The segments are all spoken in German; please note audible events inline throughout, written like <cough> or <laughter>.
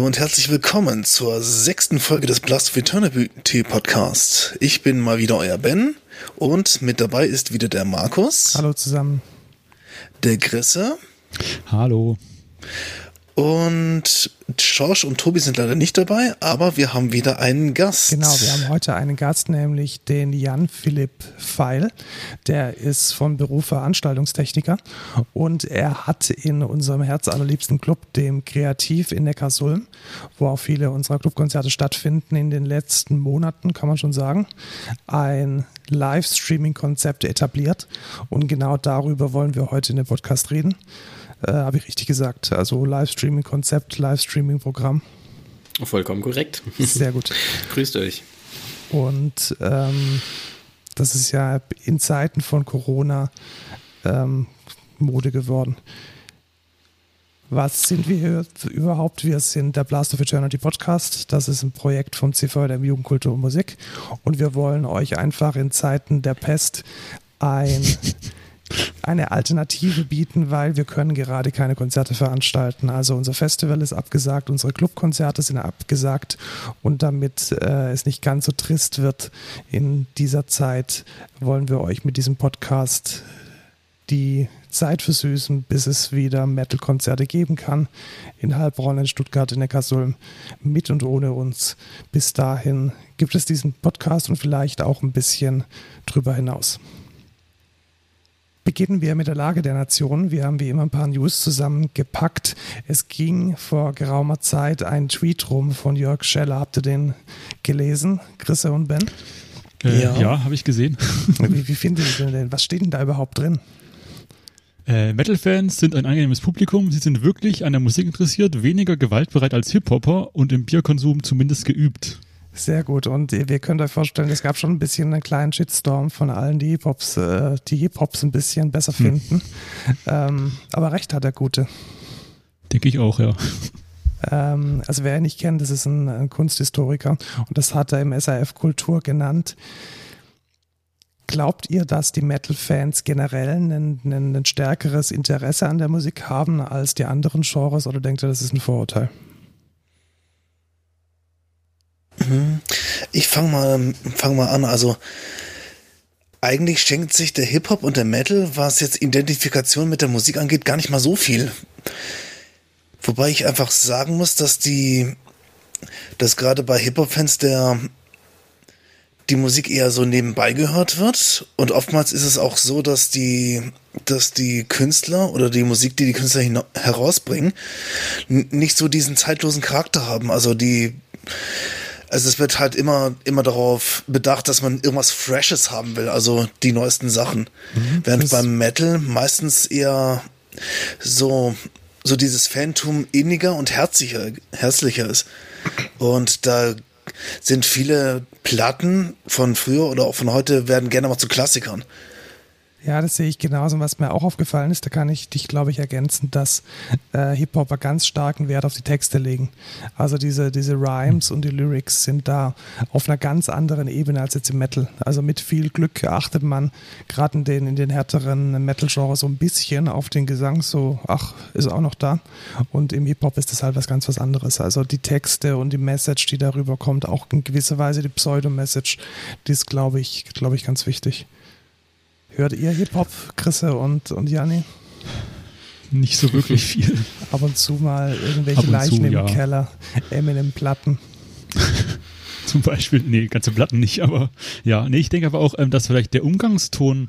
Hallo und herzlich willkommen zur sechsten Folge des Blast of Eternity Podcast. Ich bin mal wieder euer Ben und mit dabei ist wieder der Markus. Hallo zusammen. Der Grisse. Hallo. Und Schorsch und Tobi sind leider nicht dabei, aber wir haben wieder einen Gast. Genau, wir haben heute einen Gast, nämlich den Jan Philipp Feil. Der ist von Beruf Veranstaltungstechniker und er hat in unserem herzallerliebsten Club, dem Kreativ in Neckarsulm, wo auch viele unserer Clubkonzerte stattfinden, in den letzten Monaten, kann man schon sagen, ein Livestreaming-Konzept etabliert. Und genau darüber wollen wir heute in dem Podcast reden. Äh, Habe ich richtig gesagt. Also Livestreaming-Konzept, Livestreaming-Programm. Vollkommen korrekt. Sehr gut. <laughs> Grüßt euch. Und ähm, das ist ja in Zeiten von Corona ähm, Mode geworden. Was sind wir hier überhaupt? Wir sind der Blast of Eternity Podcast. Das ist ein Projekt vom CV der Jugendkultur und Musik. Und wir wollen euch einfach in Zeiten der Pest ein eine Alternative bieten, weil wir können gerade keine Konzerte veranstalten. Also unser Festival ist abgesagt, unsere Clubkonzerte sind abgesagt und damit äh, es nicht ganz so trist wird in dieser Zeit, wollen wir euch mit diesem Podcast die Zeit versüßen, bis es wieder Metal-Konzerte geben kann. In Heilbronn, in Stuttgart, in Neckarsulm, mit und ohne uns. Bis dahin gibt es diesen Podcast und vielleicht auch ein bisschen drüber hinaus. Beginnen wir mit der Lage der Nation. Wir haben wie immer ein paar News zusammengepackt. Es ging vor geraumer Zeit ein Tweet rum von Jörg Scheller. Habt ihr den gelesen, Chrisse und Ben? Äh, ja, ja habe ich gesehen. <laughs> Wie, wie findet ihr denn? Was steht denn da überhaupt drin? Äh, Metal-Fans sind ein angenehmes Publikum. Sie sind wirklich an der Musik interessiert, weniger gewaltbereit als Hip-Hopper und im Bierkonsum zumindest geübt. Sehr gut. Und ihr könnt euch vorstellen, es gab schon ein bisschen einen kleinen Shitstorm von allen, die Hip-Hops, äh, die Hip-Hops ein bisschen besser finden. Hm. Ähm, aber recht hat der Gute. Denke ich auch, ja. Ähm, also wer ihn nicht kennt, das ist ein, ein Kunsthistoriker und das hat er im SAF Kultur genannt. Glaubt ihr, dass die Metal-Fans generell ein, ein, ein stärkeres Interesse an der Musik haben als die anderen Genres oder denkt ihr, das ist ein Vorurteil? Ich fange mal, fang mal an. Also eigentlich schenkt sich der Hip-Hop und der Metal, was jetzt Identifikation mit der Musik angeht, gar nicht mal so viel. Wobei ich einfach sagen muss, dass die, dass gerade bei Hip-Hop-Fans der die Musik eher so nebenbei gehört wird und oftmals ist es auch so, dass die, dass die Künstler oder die Musik, die die Künstler herausbringen, nicht so diesen zeitlosen Charakter haben. Also die also es wird halt immer, immer darauf bedacht, dass man irgendwas Freshes haben will, also die neuesten Sachen. Mhm, Während beim Metal meistens eher so, so dieses Phantom inniger und herzlicher, herzlicher ist. Und da sind viele Platten von früher oder auch von heute werden gerne mal zu Klassikern. Ja, das sehe ich genauso. Was mir auch aufgefallen ist, da kann ich dich, glaube ich, ergänzen, dass äh, Hip-Hopper ganz starken Wert auf die Texte legen. Also diese, diese Rhymes und die Lyrics sind da auf einer ganz anderen Ebene als jetzt im Metal. Also mit viel Glück achtet man gerade in den, in den härteren Metal-Genres so ein bisschen auf den Gesang, so, ach, ist auch noch da. Und im Hip-Hop ist das halt was ganz was anderes. Also die Texte und die Message, die darüber kommt, auch in gewisser Weise die Pseudo-Message, die ist, glaube ich, glaube ich, ganz wichtig. Hört ihr Hip-Hop, Chrisse und, und Janni? Nicht so wirklich viel. <laughs> Ab und zu mal irgendwelche Leichen zu, im ja. Keller, Eminem-Platten. <laughs> Zum Beispiel, nee, ganze Platten nicht, aber ja, nee, ich denke aber auch, ähm, dass vielleicht der Umgangston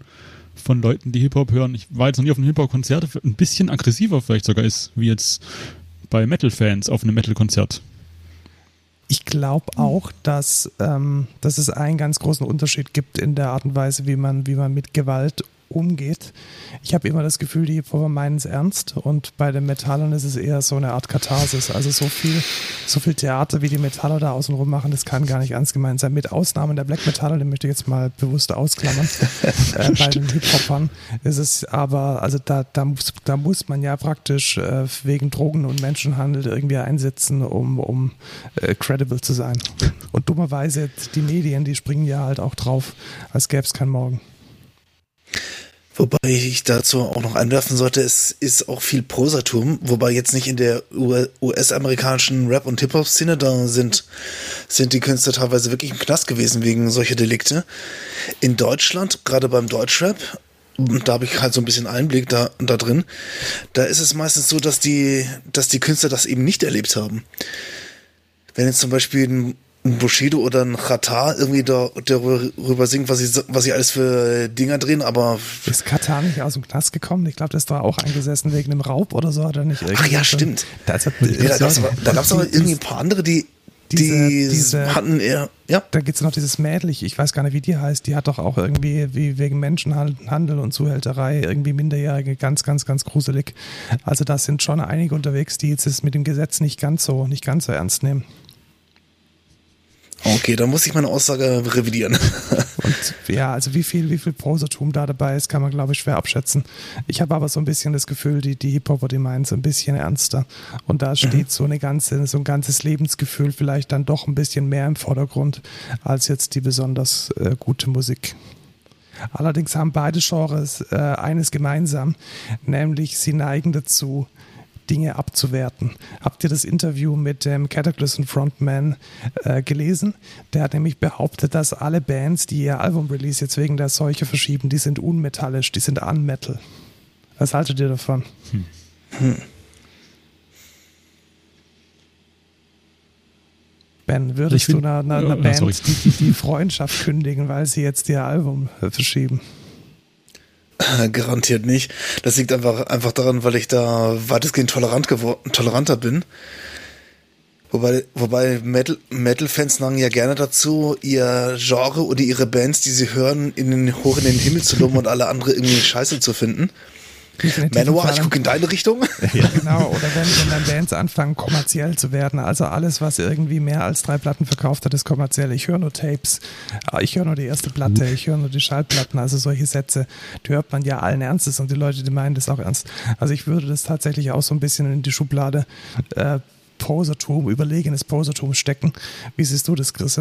von Leuten, die Hip-Hop hören, ich war jetzt noch nie auf einem Hip-Hop-Konzert, ein bisschen aggressiver vielleicht sogar ist, wie jetzt bei Metal-Fans auf einem Metal-Konzert. Ich glaube auch, dass, ähm, dass es einen ganz großen Unterschied gibt in der Art und Weise, wie man, wie man mit Gewalt umgeht. Ich habe immer das Gefühl, die Hip-Hopper meinen es ernst und bei den Metallern ist es eher so eine Art Katharsis. Also so viel, so viel Theater, wie die Metaller da außenrum machen, das kann gar nicht ernst gemeint sein. Mit Ausnahmen der Black Metaller, den möchte ich jetzt mal bewusst ausklammern. <laughs> äh, bei den Hip-Hopern ist es aber, also da, da, muss, da muss man ja praktisch äh, wegen Drogen und Menschenhandel irgendwie einsetzen, um, um äh, credible zu sein. Und dummerweise, die Medien, die springen ja halt auch drauf, als gäbe es kein Morgen. Wobei ich dazu auch noch einwerfen sollte, es ist auch viel Prosaturm, wobei jetzt nicht in der US-amerikanischen Rap- und Hip-Hop-Szene, da sind, sind die Künstler teilweise wirklich im Knast gewesen wegen solcher Delikte. In Deutschland, gerade beim Deutschrap, da habe ich halt so ein bisschen Einblick da, da drin, da ist es meistens so, dass die, dass die Künstler das eben nicht erlebt haben. Wenn jetzt zum Beispiel ein ein Bushido oder ein Katar irgendwie da, darüber singt, was sie, was sie alles für Dinger drehen, aber. Ist Katar nicht aus dem Knast gekommen? Ich glaube, das war auch eingesessen wegen einem Raub oder so, oder nicht? Ach ja, stimmt. Da, hat, ja, da gab es aber, da irgendwie ein paar andere, die, diese, die diese, hatten eher, ja. Da gibt es noch dieses Mädel, ich weiß gar nicht, wie die heißt, die hat doch auch irgendwie wie wegen Menschenhandel und Zuhälterei irgendwie Minderjährige ganz, ganz, ganz gruselig. Also da sind schon einige unterwegs, die jetzt das mit dem Gesetz nicht ganz so, nicht ganz so ernst nehmen. Okay, dann muss ich meine Aussage revidieren. <laughs> Und ja, also wie viel, wie viel Prosatum da dabei ist, kann man, glaube ich, schwer abschätzen. Ich habe aber so ein bisschen das Gefühl, die, die Hip-Hopper, die meinen so ein bisschen ernster. Und da steht mhm. so eine ganze, so ein ganzes Lebensgefühl vielleicht dann doch ein bisschen mehr im Vordergrund als jetzt die besonders äh, gute Musik. Allerdings haben beide Genres äh, eines gemeinsam, nämlich sie neigen dazu, Dinge abzuwerten. Habt ihr das Interview mit dem Cataclysm Frontman äh, gelesen? Der hat nämlich behauptet, dass alle Bands, die ihr Album-Release jetzt wegen der Seuche verschieben, die sind unmetallisch, die sind unmetal. Was haltet ihr davon? Hm. Hm. Ben, würdest find, du einer, einer, einer Band die, die, die Freundschaft kündigen, weil sie jetzt ihr Album äh, verschieben? <clears throat> Garantiert nicht. Das liegt einfach, einfach daran, weil ich da weitestgehend tolerant geworden, toleranter bin. Wobei, wobei Metal, Metal-Fans neigen ja gerne dazu, ihr Genre oder ihre Bands, die sie hören, in den, hoch in den Himmel zu loben und alle andere irgendwie scheiße zu finden. Manowar, ich gucke in deine Richtung. <laughs> Ja, genau. Oder wenn, wenn dann Bands anfangen, kommerziell zu werden. Also alles, was irgendwie mehr als drei Platten verkauft hat, ist kommerziell. Ich höre nur Tapes, ah, ich höre nur die erste Platte, ich höre nur die Schallplatten. Also solche Sätze, die hört man ja allen Ernstes und die Leute, die meinen das auch ernst. Also ich würde das tatsächlich auch so ein bisschen in die Schublade äh, Posertum, überlegenes Posertum stecken. Wie siehst du das, Chris?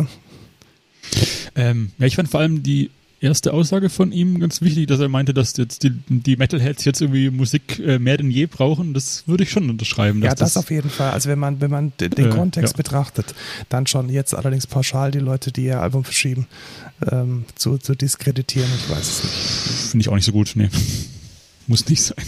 Ähm, ja, ich fand vor allem die erste Aussage von ihm ganz wichtig, dass er meinte, dass jetzt die, die Metalheads jetzt irgendwie Musik äh, mehr denn je brauchen. Das würde ich schon unterschreiben. Ja, das, das, auf jeden Fall. Also wenn man, wenn man den äh, Kontext ja. betrachtet, dann schon jetzt allerdings pauschal die Leute, die ihr Album verschieben, ähm, zu, zu diskreditieren, ich weiß es nicht. Finde ich auch nicht so gut, nee. Muss nicht sein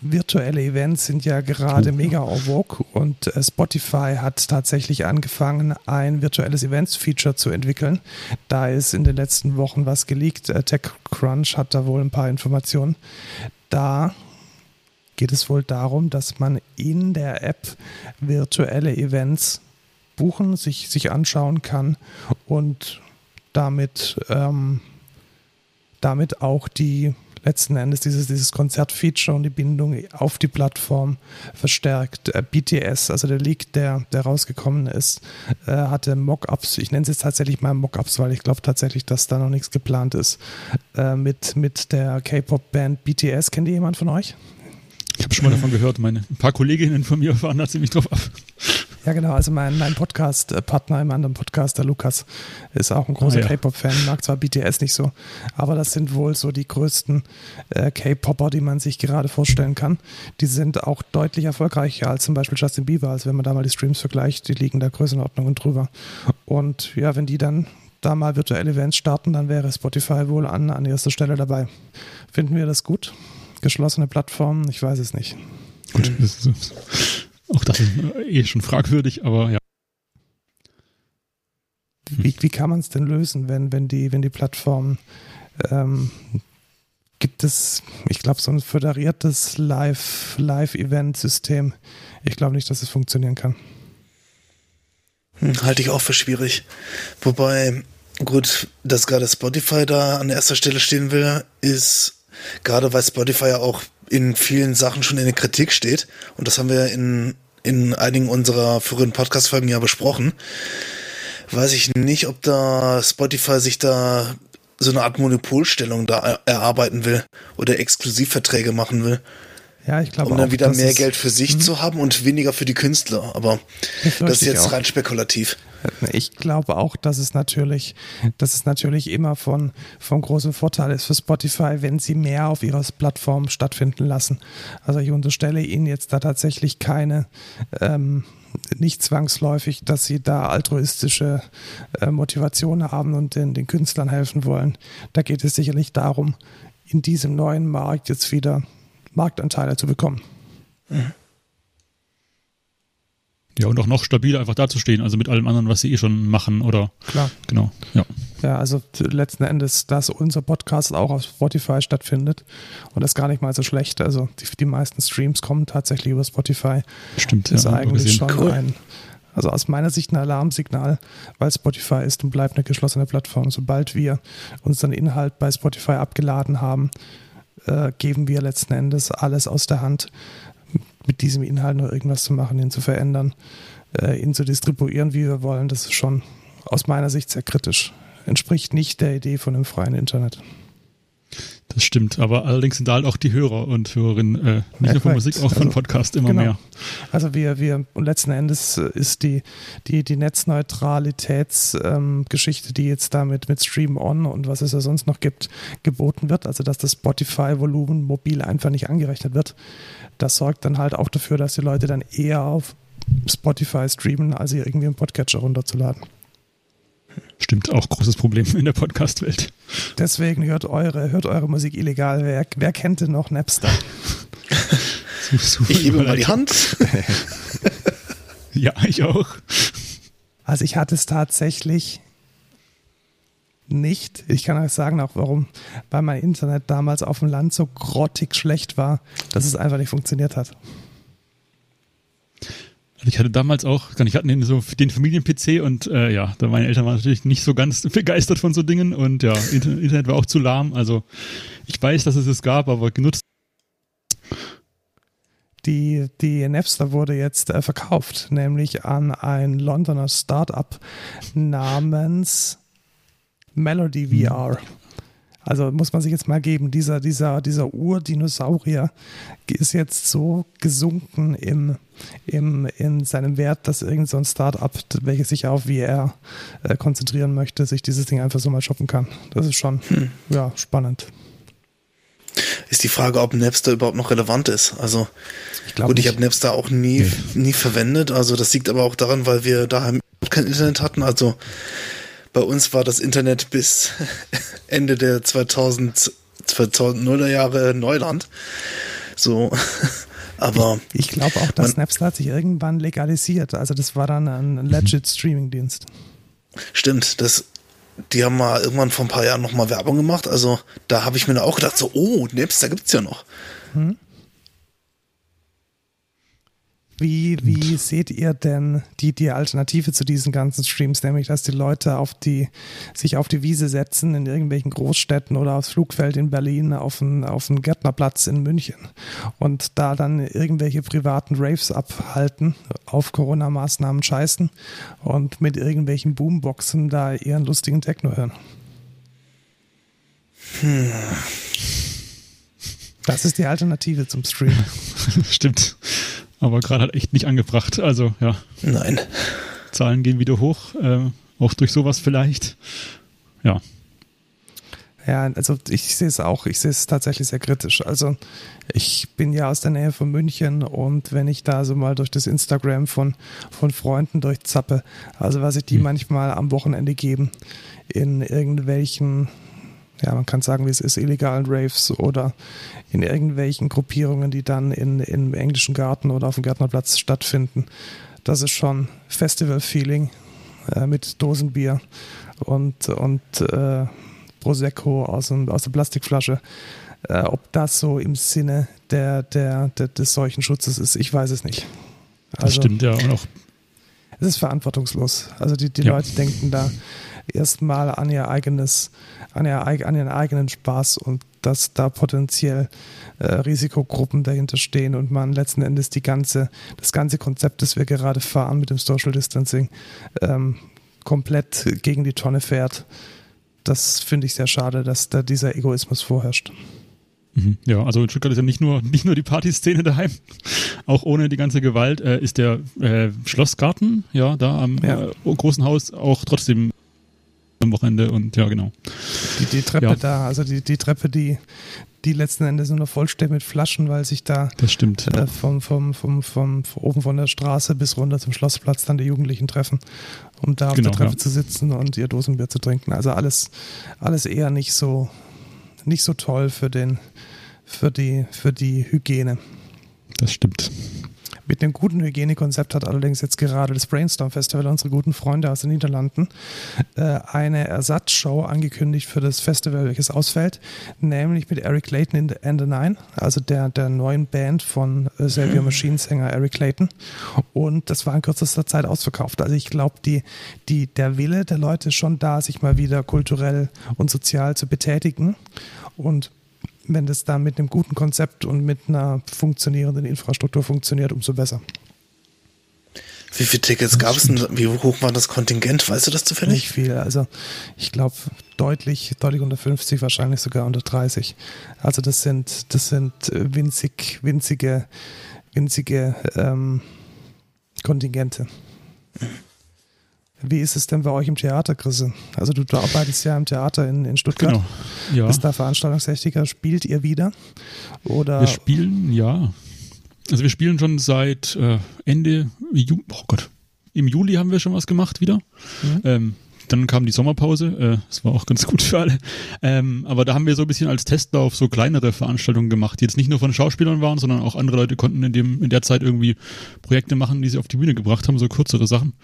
virtuelle Events sind ja gerade mega en vogue und äh, Spotify hat tatsächlich angefangen, ein virtuelles Events-Feature zu entwickeln. Da ist in den letzten Wochen was geleakt. Äh, TechCrunch hat da wohl ein paar Informationen. Da geht es wohl darum, dass man in der App virtuelle Events buchen, sich, sich anschauen kann und damit, ähm, damit auch die letzten Endes dieses, dieses Konzertfeature und die Bindung auf die Plattform verstärkt. Äh, BTS, also der Leak, der, der rausgekommen ist, äh, hatte Mockups, ich nenne es jetzt tatsächlich mal Mockups, weil ich glaube tatsächlich, dass da noch nichts geplant ist, äh, mit, mit der K-Pop-Band BTS. Kennt ihr jemand von euch? Ich habe schon mal davon gehört, meine ein paar Kolleginnen von mir <laughs> fahren da ziemlich drauf ab. Ja, genau. Also mein, mein Podcast-Partner im anderen Podcast, der Lukas, ist auch ein großer ah, ja. K-Pop-Fan, mag zwar BTS nicht so, aber das sind wohl so die größten äh, K-Popper, die man sich gerade vorstellen kann. Die sind auch deutlich erfolgreicher als zum Beispiel Justin Bieber, als wenn man da mal die Streams vergleicht, die liegen da Größenordnungen drüber. Und ja, wenn die dann da mal virtuelle Events starten, dann wäre Spotify wohl an, an erster Stelle dabei. Finden wir das gut? Geschlossene Plattformen? Ich weiß es nicht. Gut, das <laughs> ist auch das ist eh schon fragwürdig, aber ja. Wie, wie kann man es denn lösen, wenn, wenn, die, wenn die Plattform ähm, gibt es, ich glaube, so ein föderiertes Live-Event-System. ich glaube nicht, dass es funktionieren kann. Hm, halte ich auch für schwierig. Wobei, gut, dass gerade Spotify da an erster Stelle stehen will, ist gerade weil Spotify ja auch in vielen Sachen schon in der Kritik steht. Und das haben wir in, in einigen unserer früheren Podcast-Folgen ja besprochen. Weiß ich nicht, ob da Spotify sich da so eine Art Monopolstellung da erarbeiten will oder Exklusivverträge machen will. Ja, ich glaube Um dann wieder mehr Geld für sich mhm. zu haben und weniger für die Künstler. Aber das ist jetzt rein spekulativ. Ich glaube auch, dass es natürlich, dass es natürlich immer von, von großem Vorteil ist für Spotify, wenn sie mehr auf ihrer Plattform stattfinden lassen. Also ich unterstelle Ihnen jetzt da tatsächlich keine, ähm, nicht zwangsläufig, dass sie da altruistische äh, Motivationen haben und den, den Künstlern helfen wollen. Da geht es sicherlich darum, in diesem neuen Markt jetzt wieder Marktanteile zu bekommen. Mhm. Ja, und auch noch stabiler einfach dazustehen, also mit allem anderen, was sie eh schon machen, oder? Klar. Genau, ja. Ja, also letzten Endes, dass unser Podcast auch auf Spotify stattfindet und das ist gar nicht mal so schlecht. Also die, die meisten Streams kommen tatsächlich über Spotify. Stimmt, das ist ja, eigentlich schon cool. ein, also aus meiner Sicht ein Alarmsignal, weil Spotify ist und bleibt eine geschlossene Plattform. Sobald wir unseren Inhalt bei Spotify abgeladen haben, äh, geben wir letzten Endes alles aus der Hand mit diesem Inhalt noch irgendwas zu machen, ihn zu verändern, äh, ihn zu distribuieren, wie wir wollen, das ist schon aus meiner Sicht sehr kritisch. Entspricht nicht der Idee von einem freien Internet. Das stimmt, aber allerdings sind da halt auch die Hörer und Hörerinnen, äh, nicht Ja, nur von. Musik, auch von Also, Podcast immer genau. mehr. Also wir, wir, und letzten Endes ist die, die, die Netzneutralitätsgeschichte, ähm, die jetzt damit mit Stream On und was es ja sonst noch gibt, geboten wird, also dass das Spotify-Volumen mobil einfach nicht angerechnet wird, das sorgt dann halt auch dafür, dass die Leute dann eher auf Spotify streamen, als sie irgendwie einen Podcatcher runterzuladen. Stimmt, auch großes Problem in der Podcast-Welt. Deswegen hört eure, hört eure Musik illegal. Wer, wer kennt denn noch Napster? <laughs> Ich hebe mal die Hand. <laughs> Ja, ich auch. Also ich hatte es tatsächlich nicht. Ich kann euch sagen auch warum. Weil mein Internet damals auf dem Land so grottig schlecht war, dass es einfach nicht funktioniert hat. Also ich hatte damals auch, ich hatte den, so den Familien-PC und äh, ja, da meine Eltern waren natürlich nicht so ganz <laughs> begeistert von so Dingen und ja, Inter- Internet war auch zu lahm. Also ich weiß, dass es es gab, aber genutzt. Die, die Napster wurde jetzt äh, verkauft, nämlich an ein Londoner Startup namens Melody VR. Also muss man sich jetzt mal geben, dieser, dieser, dieser Urdinosaurier ist jetzt so gesunken im, im, in seinem Wert, dass irgend so ein Startup, welches sich auf VR äh, konzentrieren möchte, sich dieses Ding einfach so mal shoppen kann. Das ist schon ja, spannend. Ist die Frage, ob Napster überhaupt noch relevant ist. Also Ich glaube gut, ich nicht. habe Napster auch nie, nie verwendet. Also das liegt aber auch daran, weil wir daheim kein Internet hatten. Also bei uns war das Internet bis <laughs> Ende der 2000, 2000er Jahre Neuland. So, <laughs> aber Ich glaube auch, dass Napster hat sich irgendwann legalisiert. Also das war dann ein legit Streaming-Dienst. stimmt, das, die haben mal irgendwann vor ein paar Jahren nochmal Werbung gemacht. Also da habe ich mir auch gedacht, so, oh, Napster gibt's ja noch. Wie, wie seht ihr denn die, die Alternative zu diesen ganzen Streams, nämlich dass die Leute auf die, sich auf die Wiese setzen in irgendwelchen Großstädten oder aufs Flugfeld in Berlin, auf den, auf den Gärtnerplatz in München und da dann irgendwelche privaten Raves abhalten, auf Corona-Maßnahmen scheißen und mit irgendwelchen Boomboxen da ihren lustigen Techno hören? Das ist die Alternative zum Stream. <laughs> Stimmt. Aber gerade hat echt nicht angebracht. Also ja, Nein. Zahlen gehen wieder hoch. Äh, auch durch sowas vielleicht. Ja. Ja, also ich sehe es auch, ich sehe es tatsächlich sehr kritisch. Also ich bin ja aus der Nähe von München und wenn ich da so mal durch das Instagram von, von Freunden durchzappe, also was sich die manchmal am Wochenende geben in irgendwelchen, ja, man kann sagen, wie es ist, illegalen Raves oder in irgendwelchen Gruppierungen, die dann in, im englischen Garten oder auf dem Gärtnerplatz stattfinden. Das ist schon Festival-Feeling äh, mit Dosenbier und, und äh, Prosecco aus, dem, aus der Plastikflasche. Äh, ob das so im Sinne der, der, der, des Seuchenschutzes ist, ich weiß es nicht. Das Also, stimmt, ja. Auch Es ist verantwortungslos. Also die, die Ja. Leute denken da erstmal an ihr eigenes, an, ihr, an ihren eigenen Spaß und dass da potenziell äh, Risikogruppen dahinter stehen und man letzten Endes die ganze, das ganze Konzept, das wir gerade fahren mit dem Social Distancing, ähm, komplett gegen die Tonne fährt. Das finde ich sehr schade, dass da dieser Egoismus vorherrscht. Mhm. Ja, also in Stuttgart ist ja nicht nur, nicht nur die Partyszene daheim, auch ohne die ganze Gewalt äh, ist der äh, Schlossgarten, ja, da am ja. Äh, großen Haus auch trotzdem am Wochenende und ja, genau. Die, die Treppe ja. da, also die, die Treppe, die, die letzten Endes nur noch vollsteht mit Flaschen, weil sich da das stimmt, äh, vom, vom, vom, vom, oben von der Straße bis runter zum Schlossplatz dann die Jugendlichen treffen, um da auf genau, der Treppe ja. zu sitzen und ihr Dosenbier zu trinken. Also alles, alles eher nicht so, nicht so toll für den, für die, für die Hygiene. Das stimmt. Mit einem guten Hygienekonzept hat allerdings jetzt gerade das Brainstorm Festival, unsere guten Freunde aus den Niederlanden, äh, eine Ersatzshow angekündigt für das Festival, welches ausfällt, nämlich mit Eric Clayton in the, and the Nine, also der, der neuen Band von äh, Xavier Machine Sänger Eric Clayton. Und das war in kürzester Zeit ausverkauft. Also ich glaube, die, die, der Wille der Leute ist schon da, sich mal wieder kulturell und sozial zu betätigen. Und wenn das dann mit einem guten Konzept und mit einer funktionierenden Infrastruktur funktioniert, umso besser. Wie viele Tickets gab es denn? Wie hoch war das Kontingent? Weißt du das zufällig? Nicht viel. Also ich glaube deutlich, deutlich unter 50, wahrscheinlich sogar unter 30. Also das sind, das sind äh, winzig, winzige, winzige ähm, Kontingente. Wie ist es denn bei euch im Theater, Chris? Also du, du arbeitest ja im Theater in, in Stuttgart. Genau. Ja. Bist da Veranstaltungstechniker. Spielt ihr wieder? Oder? Wir spielen, ja. Also wir spielen schon seit äh, Ende Ju oh Gott. Im Juli haben wir schon was gemacht wieder. Mhm. Ähm, dann kam die Sommerpause, äh, das war auch ganz gut für alle. Ähm, aber da haben wir so ein bisschen als Testlauf so kleinere Veranstaltungen gemacht, die jetzt nicht nur von Schauspielern waren, sondern auch andere Leute konnten in dem in der Zeit irgendwie Projekte machen, die sie auf die Bühne gebracht haben, so kürzere Sachen.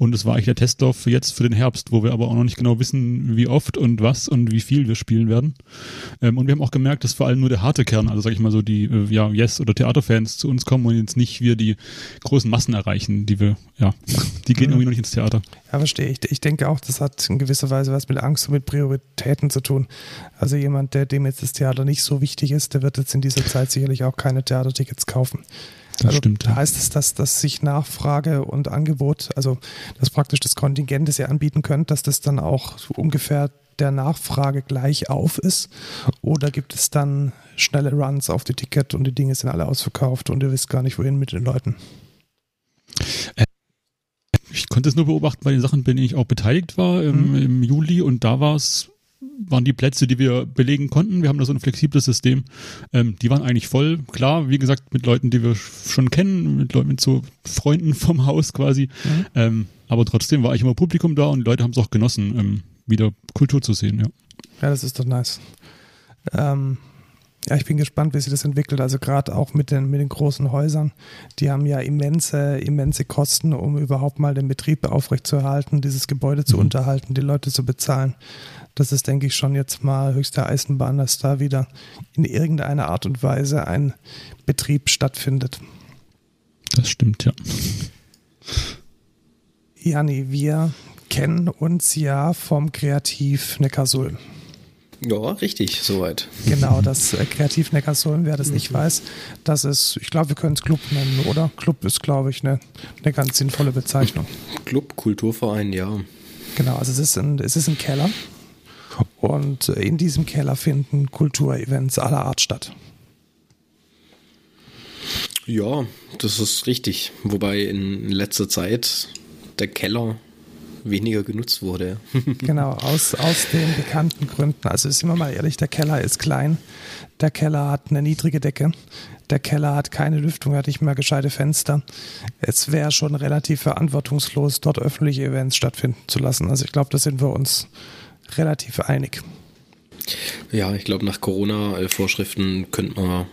Und es war eigentlich der Testlauf für jetzt für den Herbst, wo wir aber auch noch nicht genau wissen, wie oft und was und wie viel wir spielen werden. Ähm, und wir haben auch gemerkt, dass vor allem nur der harte Kern, also sag ich mal so die äh, ja, Yes- oder Theaterfans zu uns kommen und jetzt nicht wir die großen Massen erreichen, die wir, ja, <laughs> die gehen mhm. irgendwie noch nicht ins Theater. Ja, verstehe ich. Ich denke auch, das hat in gewisser Weise was mit Angst und mit Prioritäten zu tun. Also jemand, der dem jetzt das Theater nicht so wichtig ist, der wird jetzt in dieser Zeit sicherlich auch keine Theatertickets kaufen. Das also stimmt. Heißt es, dass, dass sich Nachfrage und Angebot, also dass praktisch das Kontingent, das ihr anbieten könnt, dass das dann auch ungefähr der Nachfrage gleich auf ist? Oder gibt es dann schnelle Runs auf die Ticket und die Dinge sind alle ausverkauft und ihr wisst gar nicht, wohin mit den Leuten? Äh, ich konnte es nur beobachten bei den Sachen, bei denen ich auch beteiligt war im, mhm. im Juli und da war es waren die Plätze, die wir belegen konnten. Wir haben da so ein flexibles System. Ähm, die waren eigentlich voll. Klar, wie gesagt, mit Leuten, die wir schon kennen, mit Leuten, mit so Freunden <laughs> vom Haus quasi. Mhm. Ähm, aber trotzdem war ich immer Publikum da und die Leute haben es auch genossen, ähm, wieder Kultur zu sehen, ja. Ja, das ist doch nice. Ähm, ja, ich bin gespannt, wie sich das entwickelt. Also gerade auch mit den, mit den großen Häusern, die haben ja immense, immense Kosten, um überhaupt mal den Betrieb aufrechtzuerhalten, dieses Gebäude zu mhm. unterhalten, die Leute zu bezahlen. Das ist, denke ich, schon jetzt mal höchste Eisenbahn, dass da wieder in irgendeiner Art und Weise ein Betrieb stattfindet. Das stimmt, ja. Jani, wir kennen uns ja vom Kreativ Neckarsulm. Ja, richtig, soweit. Genau, <laughs> das äh, Kreativ Neckarsulm, wer das mhm. nicht weiß, das ist, ich glaube, wir können es Club nennen, oder? Club ist, glaube ich, eine, eine ganz sinnvolle Bezeichnung. Club, Kulturverein, ja. Genau, also es ist ein, es ist ein Keller und in diesem Keller finden Kulturevents aller Art statt. Ja, das ist richtig. Wobei in letzter Zeit der Keller weniger genutzt wurde. <laughs> genau, aus, aus den bekannten Gründen. Also sind wir mal ehrlich, der Keller ist klein, der Keller hat eine niedrige Decke, der Keller hat keine Lüftung, hat nicht mehr gescheite Fenster. Es wäre schon relativ verantwortungslos, dort öffentliche Events stattfinden zu lassen. Also ich glaube, da sind wir uns relativ einig. Ja, ich glaube, nach Corona-Vorschriften könnte man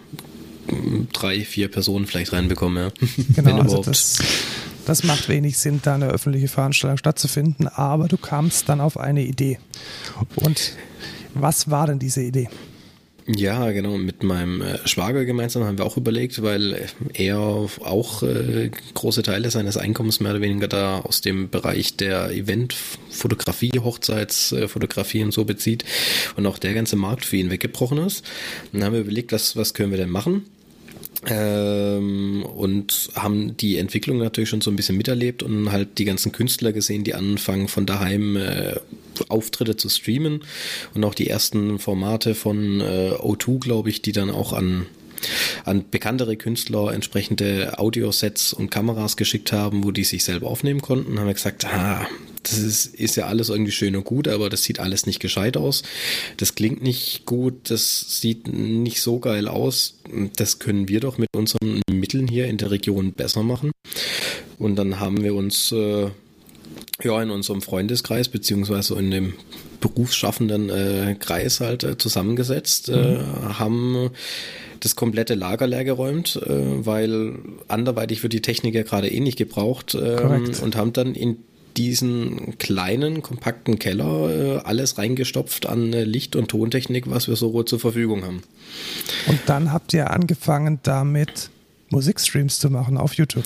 drei, vier Personen vielleicht reinbekommen. Ja. <laughs> Genau, also das, das macht wenig Sinn, da eine öffentliche Veranstaltung stattzufinden, aber du kamst dann auf eine Idee. Und was war denn diese Idee? Ja, genau. Mit meinem äh, Schwager gemeinsam haben wir auch überlegt, weil er auch äh, große Teile seines Einkommens mehr oder weniger da aus dem Bereich der Eventfotografie, Hochzeitsfotografie und so bezieht und auch der ganze Markt für ihn weggebrochen ist. dann haben wir überlegt, was, was können wir denn machen? Ähm, und haben die Entwicklung natürlich schon so ein bisschen miterlebt und halt die ganzen Künstler gesehen, die anfangen von daheim äh, Auftritte zu streamen. Und auch die ersten Formate von äh, O2, glaube ich, die dann auch an an bekanntere Künstler entsprechende Audiosets und Kameras geschickt haben, wo die sich selber aufnehmen konnten, haben wir gesagt, ah, das ist, ist ja alles irgendwie schön und gut, aber das sieht alles nicht gescheit aus. Das klingt nicht gut, das sieht nicht so geil aus. Das können wir doch mit unseren Mitteln hier in der Region besser machen. Und dann haben wir uns äh, ja in unserem Freundeskreis beziehungsweise in dem berufsschaffenden äh, Kreis halt äh, zusammengesetzt, äh, mhm. haben das komplette Lager leer geräumt, äh, weil anderweitig wird die Technik ja gerade eh nicht gebraucht ähm, und haben dann in diesen kleinen, kompakten Keller äh, alles reingestopft an Licht- und Tontechnik, was wir so zur Verfügung haben. Und dann habt ihr angefangen damit Musikstreams zu machen auf YouTube.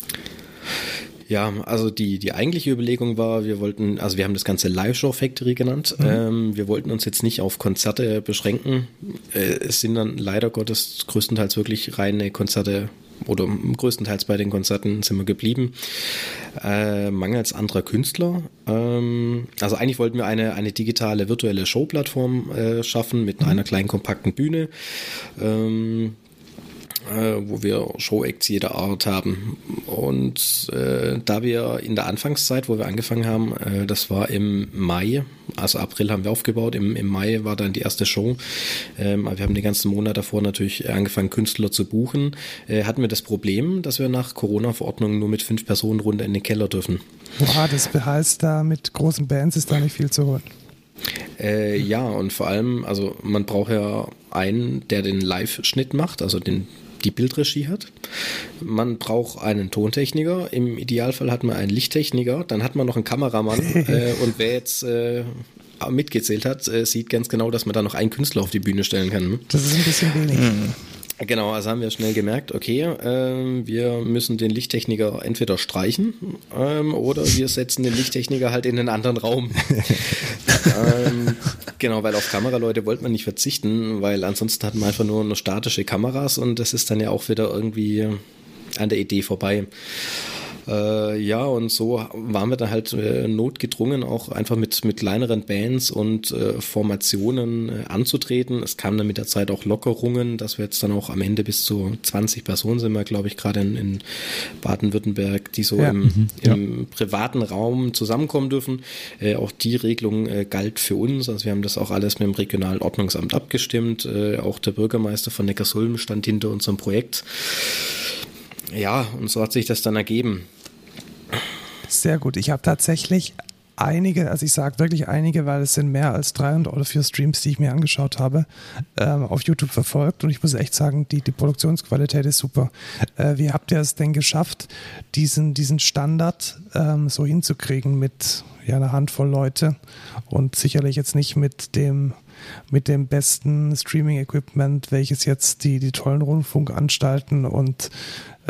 Ja, also die, die eigentliche Überlegung war, wir wollten, also wir haben das Ganze Live-Show Factory genannt. Mhm. Ähm, wir wollten uns jetzt nicht auf Konzerte beschränken. Äh, es sind dann leider Gottes größtenteils wirklich reine Konzerte oder größtenteils bei den Konzerten sind wir geblieben. Äh, mangels anderer Künstler. Ähm, also eigentlich wollten wir eine, eine digitale virtuelle Showplattform äh, schaffen mit mhm. einer kleinen kompakten Bühne. Ähm, äh, wo wir Show-Acts jeder Art haben. Und äh, da wir in der Anfangszeit, wo wir angefangen haben, äh, das war im Mai, also April haben wir aufgebaut, im, im Mai war dann die erste Show. Ähm, wir haben den ganzen Monat davor natürlich angefangen, Künstler zu buchen. Äh, hatten wir das Problem, dass wir nach Corona-Verordnung nur mit fünf Personen runter in den Keller dürfen. Boah, das heißt, da mit großen Bands ist da nicht viel zu holen. Äh, ja, und vor allem, also man braucht ja einen, der den Live-Schnitt macht, also den die Bildregie hat. Man braucht einen Tontechniker. Im Idealfall hat man einen Lichttechniker. Dann hat man noch einen Kameramann. <laughs> äh, und wer jetzt äh, mitgezählt hat, äh, sieht ganz genau, dass man da noch einen Künstler auf die Bühne stellen kann. Ne? Das ist ein bisschen wenig. Mhm. Genau, also haben wir schnell gemerkt, okay, äh, wir müssen den Lichttechniker entweder streichen ähm, oder wir setzen den Lichttechniker halt in einen anderen Raum. <laughs> ähm, genau, weil auf Kameraleute wollte man nicht verzichten, weil ansonsten hat man einfach nur, nur statische Kameras und das ist dann ja auch wieder irgendwie an der Idee vorbei. Äh, ja, und so waren wir dann halt äh, notgedrungen, auch einfach mit, mit kleineren Bands und äh, Formationen äh, anzutreten. Es kamen dann mit der Zeit auch Lockerungen, dass wir jetzt dann auch am Ende bis zu 20 Personen sind wir, glaube ich, gerade in, in Baden-Württemberg, die so ja. im, mhm, ja. im, privaten Raum zusammenkommen dürfen. Äh, auch die Regelung äh, galt für uns. Also wir haben das auch alles mit dem Regionalen Ordnungsamt abgestimmt. auch der Bürgermeister von Neckarsulm stand hinter unserem Projekt ja, und so hat sich das dann ergeben. Sehr gut. Ich habe tatsächlich einige, also ich sage wirklich einige, weil es sind mehr als 300 oder vier Streams, die ich mir angeschaut habe, ähm, auf YouTube verfolgt und ich muss echt sagen, die, die Produktionsqualität ist super. Äh, wie habt ihr es denn geschafft, diesen, diesen Standard ähm, so hinzukriegen mit ja, einer Handvoll Leute und sicherlich jetzt nicht mit dem mit dem besten Streaming-Equipment, welches jetzt die, die tollen Rundfunkanstalten und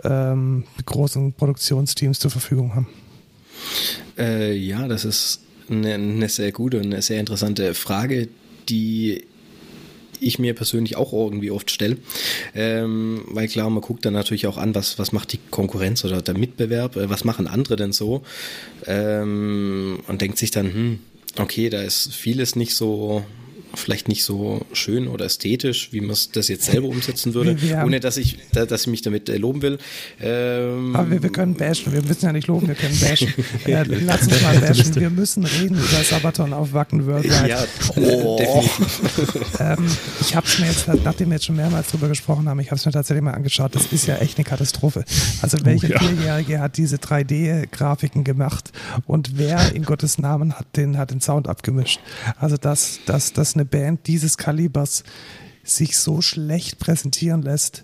ähm, großen Produktionsteams zur Verfügung haben? Äh, ja, das ist eine, eine sehr gute und eine sehr interessante Frage, die ich mir persönlich auch irgendwie oft stelle. Ähm, weil klar, man guckt dann natürlich auch an, was, was macht die Konkurrenz oder der Mitbewerb, äh, was machen andere denn so? Ähm, und denkt sich dann, hm, okay, da ist vieles nicht so vielleicht nicht so schön oder ästhetisch, wie man das jetzt selber umsetzen würde, <laughs> ohne dass ich, dass ich mich damit äh, loben will. Ähm, Aber wir, wir, können bashen, wir müssen ja nicht loben, wir können bashen. <laughs> äh, lass uns mal bashen. Wir müssen reden über Sabaton auf Wacken Worldwide. Ja, <laughs> oh. ähm, ich habe es mir jetzt, nachdem wir jetzt schon mehrmals drüber gesprochen haben, ich habe es mir tatsächlich mal angeschaut. Das ist ja echt eine Katastrophe. Also welche oh, ja. Vierjährige hat diese 3D-Grafiken gemacht und wer in Gottes Namen hat den, hat den Sound abgemischt? Also das, das, das eine Band dieses Kalibers sich so schlecht präsentieren lässt,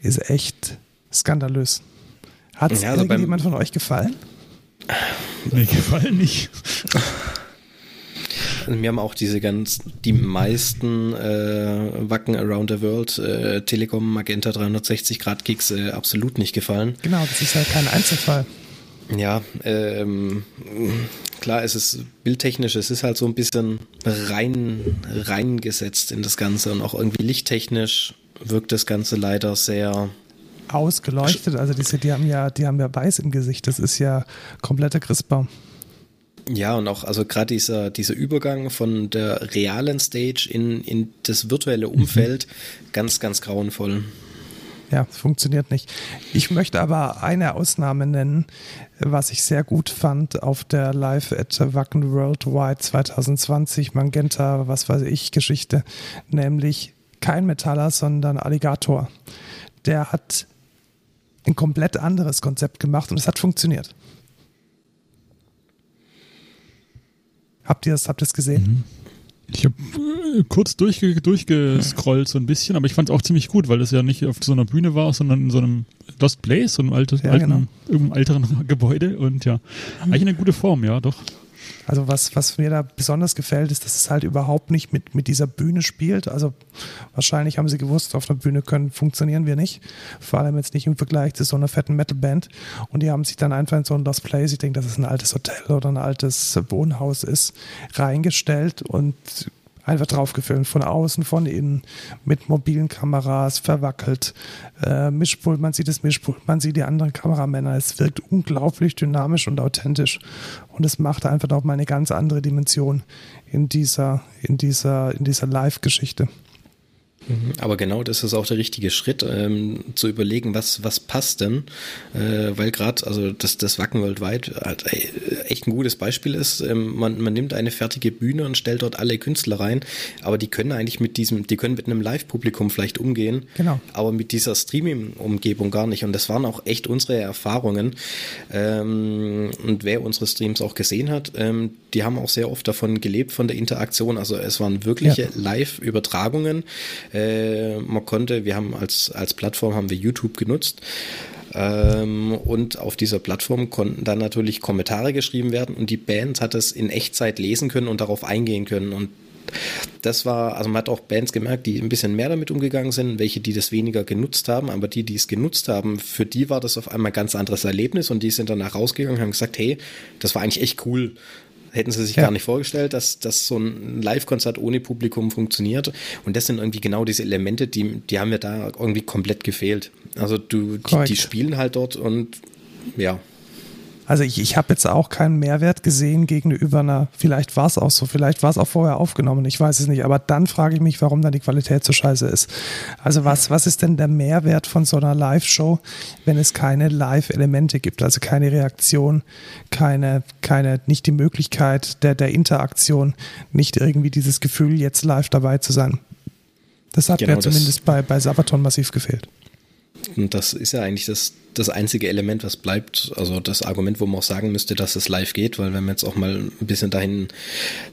ist echt skandalös. Hat es ja, also irgendjemand von euch gefallen? <laughs> Mir gefallen nicht. Also mir haben auch diese ganz, die meisten äh, Wacken Around the World, äh, Telekom, Magenta 360 Grad Gigs äh, absolut nicht gefallen. Genau, das ist halt kein Einzelfall. Ja, ähm, klar, es ist bildtechnisch, es ist halt so ein bisschen rein, reingesetzt in das Ganze und auch irgendwie lichttechnisch wirkt das Ganze leider sehr ausgeleuchtet. Also die, die haben ja, die haben ja weiß im Gesicht. Das ist ja kompletter Christbaum. Ja, und auch, also gerade dieser, dieser Übergang von der realen Stage in, in das virtuelle Umfeld, mhm. ganz, ganz grauenvoll. Ja, funktioniert nicht. Ich möchte aber eine Ausnahme nennen, was ich sehr gut fand auf der Live at Wacken Worldwide 2020 Magenta, was weiß ich, Geschichte, nämlich kein Metaller, sondern Alligator. Der hat ein komplett anderes Konzept gemacht und es hat funktioniert. Habt ihr es habt gesehen? Mhm. Ich habe äh, kurz durchge durchgescrollt so ein bisschen, aber ich fand es auch ziemlich gut, weil es ja nicht auf so einer Bühne war, sondern in so einem Lost Place, so einem altes, ja, alten, genau. älteren <laughs> Gebäude und ja, mhm. eigentlich eine gute Form, ja, doch. Also was, was mir da besonders gefällt, ist, dass es halt überhaupt nicht mit, mit dieser Bühne spielt. Also wahrscheinlich haben sie gewusst, auf einer Bühne können funktionieren wir nicht. Vor allem jetzt nicht im Vergleich zu so einer fetten Metalband. Und die haben sich dann einfach in so ein Lost Place, ich denke, dass es ein altes Hotel oder ein altes Wohnhaus ist, reingestellt und einfach draufgefilmt, von außen, von innen, mit mobilen Kameras, verwackelt, äh, Mischpult, man sieht das Mischpult, man sieht die anderen Kameramänner, es wirkt unglaublich dynamisch und authentisch. Und es macht einfach noch mal eine ganz andere Dimension in dieser, in dieser, in dieser Live-Geschichte. Mhm. Aber genau das ist auch der richtige Schritt, ähm, zu überlegen, was, was passt denn, äh, weil gerade, also das, das Wacken weltweit halt echt ein gutes Beispiel ist. Ähm, man, man nimmt eine fertige Bühne und stellt dort alle Künstler rein, aber die können eigentlich mit diesem, die können mit einem Live-Publikum vielleicht umgehen, genau. aber mit dieser Streaming-Umgebung gar nicht. Und das waren auch echt unsere Erfahrungen. Ähm, und wer unsere Streams auch gesehen hat, ähm, die haben auch sehr oft davon gelebt, von der Interaktion. Also es waren wirkliche ja. Live-Übertragungen. Äh, man konnte, wir haben als, als Plattform haben wir YouTube genutzt. Ähm, und auf dieser Plattform konnten dann natürlich Kommentare geschrieben werden und die Band hat es in Echtzeit lesen können und darauf eingehen können. Und das war, also man hat auch Bands gemerkt, die ein bisschen mehr damit umgegangen sind, welche, die das weniger genutzt haben, aber die, die es genutzt haben, für die war das auf einmal ein ganz anderes Erlebnis und die sind danach rausgegangen und haben gesagt, hey, das war eigentlich echt cool hätten sie sich ja. gar nicht vorgestellt, dass, dass so ein Live-Konzert ohne Publikum funktioniert. Und das sind irgendwie genau diese Elemente, die, die haben mir da irgendwie komplett gefehlt. Also du, die, die spielen halt dort und ja. Also ich, ich habe jetzt auch keinen Mehrwert gesehen gegenüber einer, vielleicht war es auch so, vielleicht war es auch vorher aufgenommen, ich weiß es nicht, aber dann frage ich mich, warum dann die Qualität so scheiße ist. Also was, was ist denn der Mehrwert von so einer Live-Show, wenn es keine Live-Elemente gibt, also keine Reaktion, keine, keine, nicht die Möglichkeit der, der Interaktion, nicht irgendwie dieses Gefühl, jetzt live dabei zu sein. Das hat genau, mir zumindest bei, bei Sabaton massiv gefehlt. Und das ist ja eigentlich das, das einzige Element, was bleibt. Also das Argument, wo man auch sagen müsste, dass es live geht, weil wenn man jetzt auch mal ein bisschen dahin,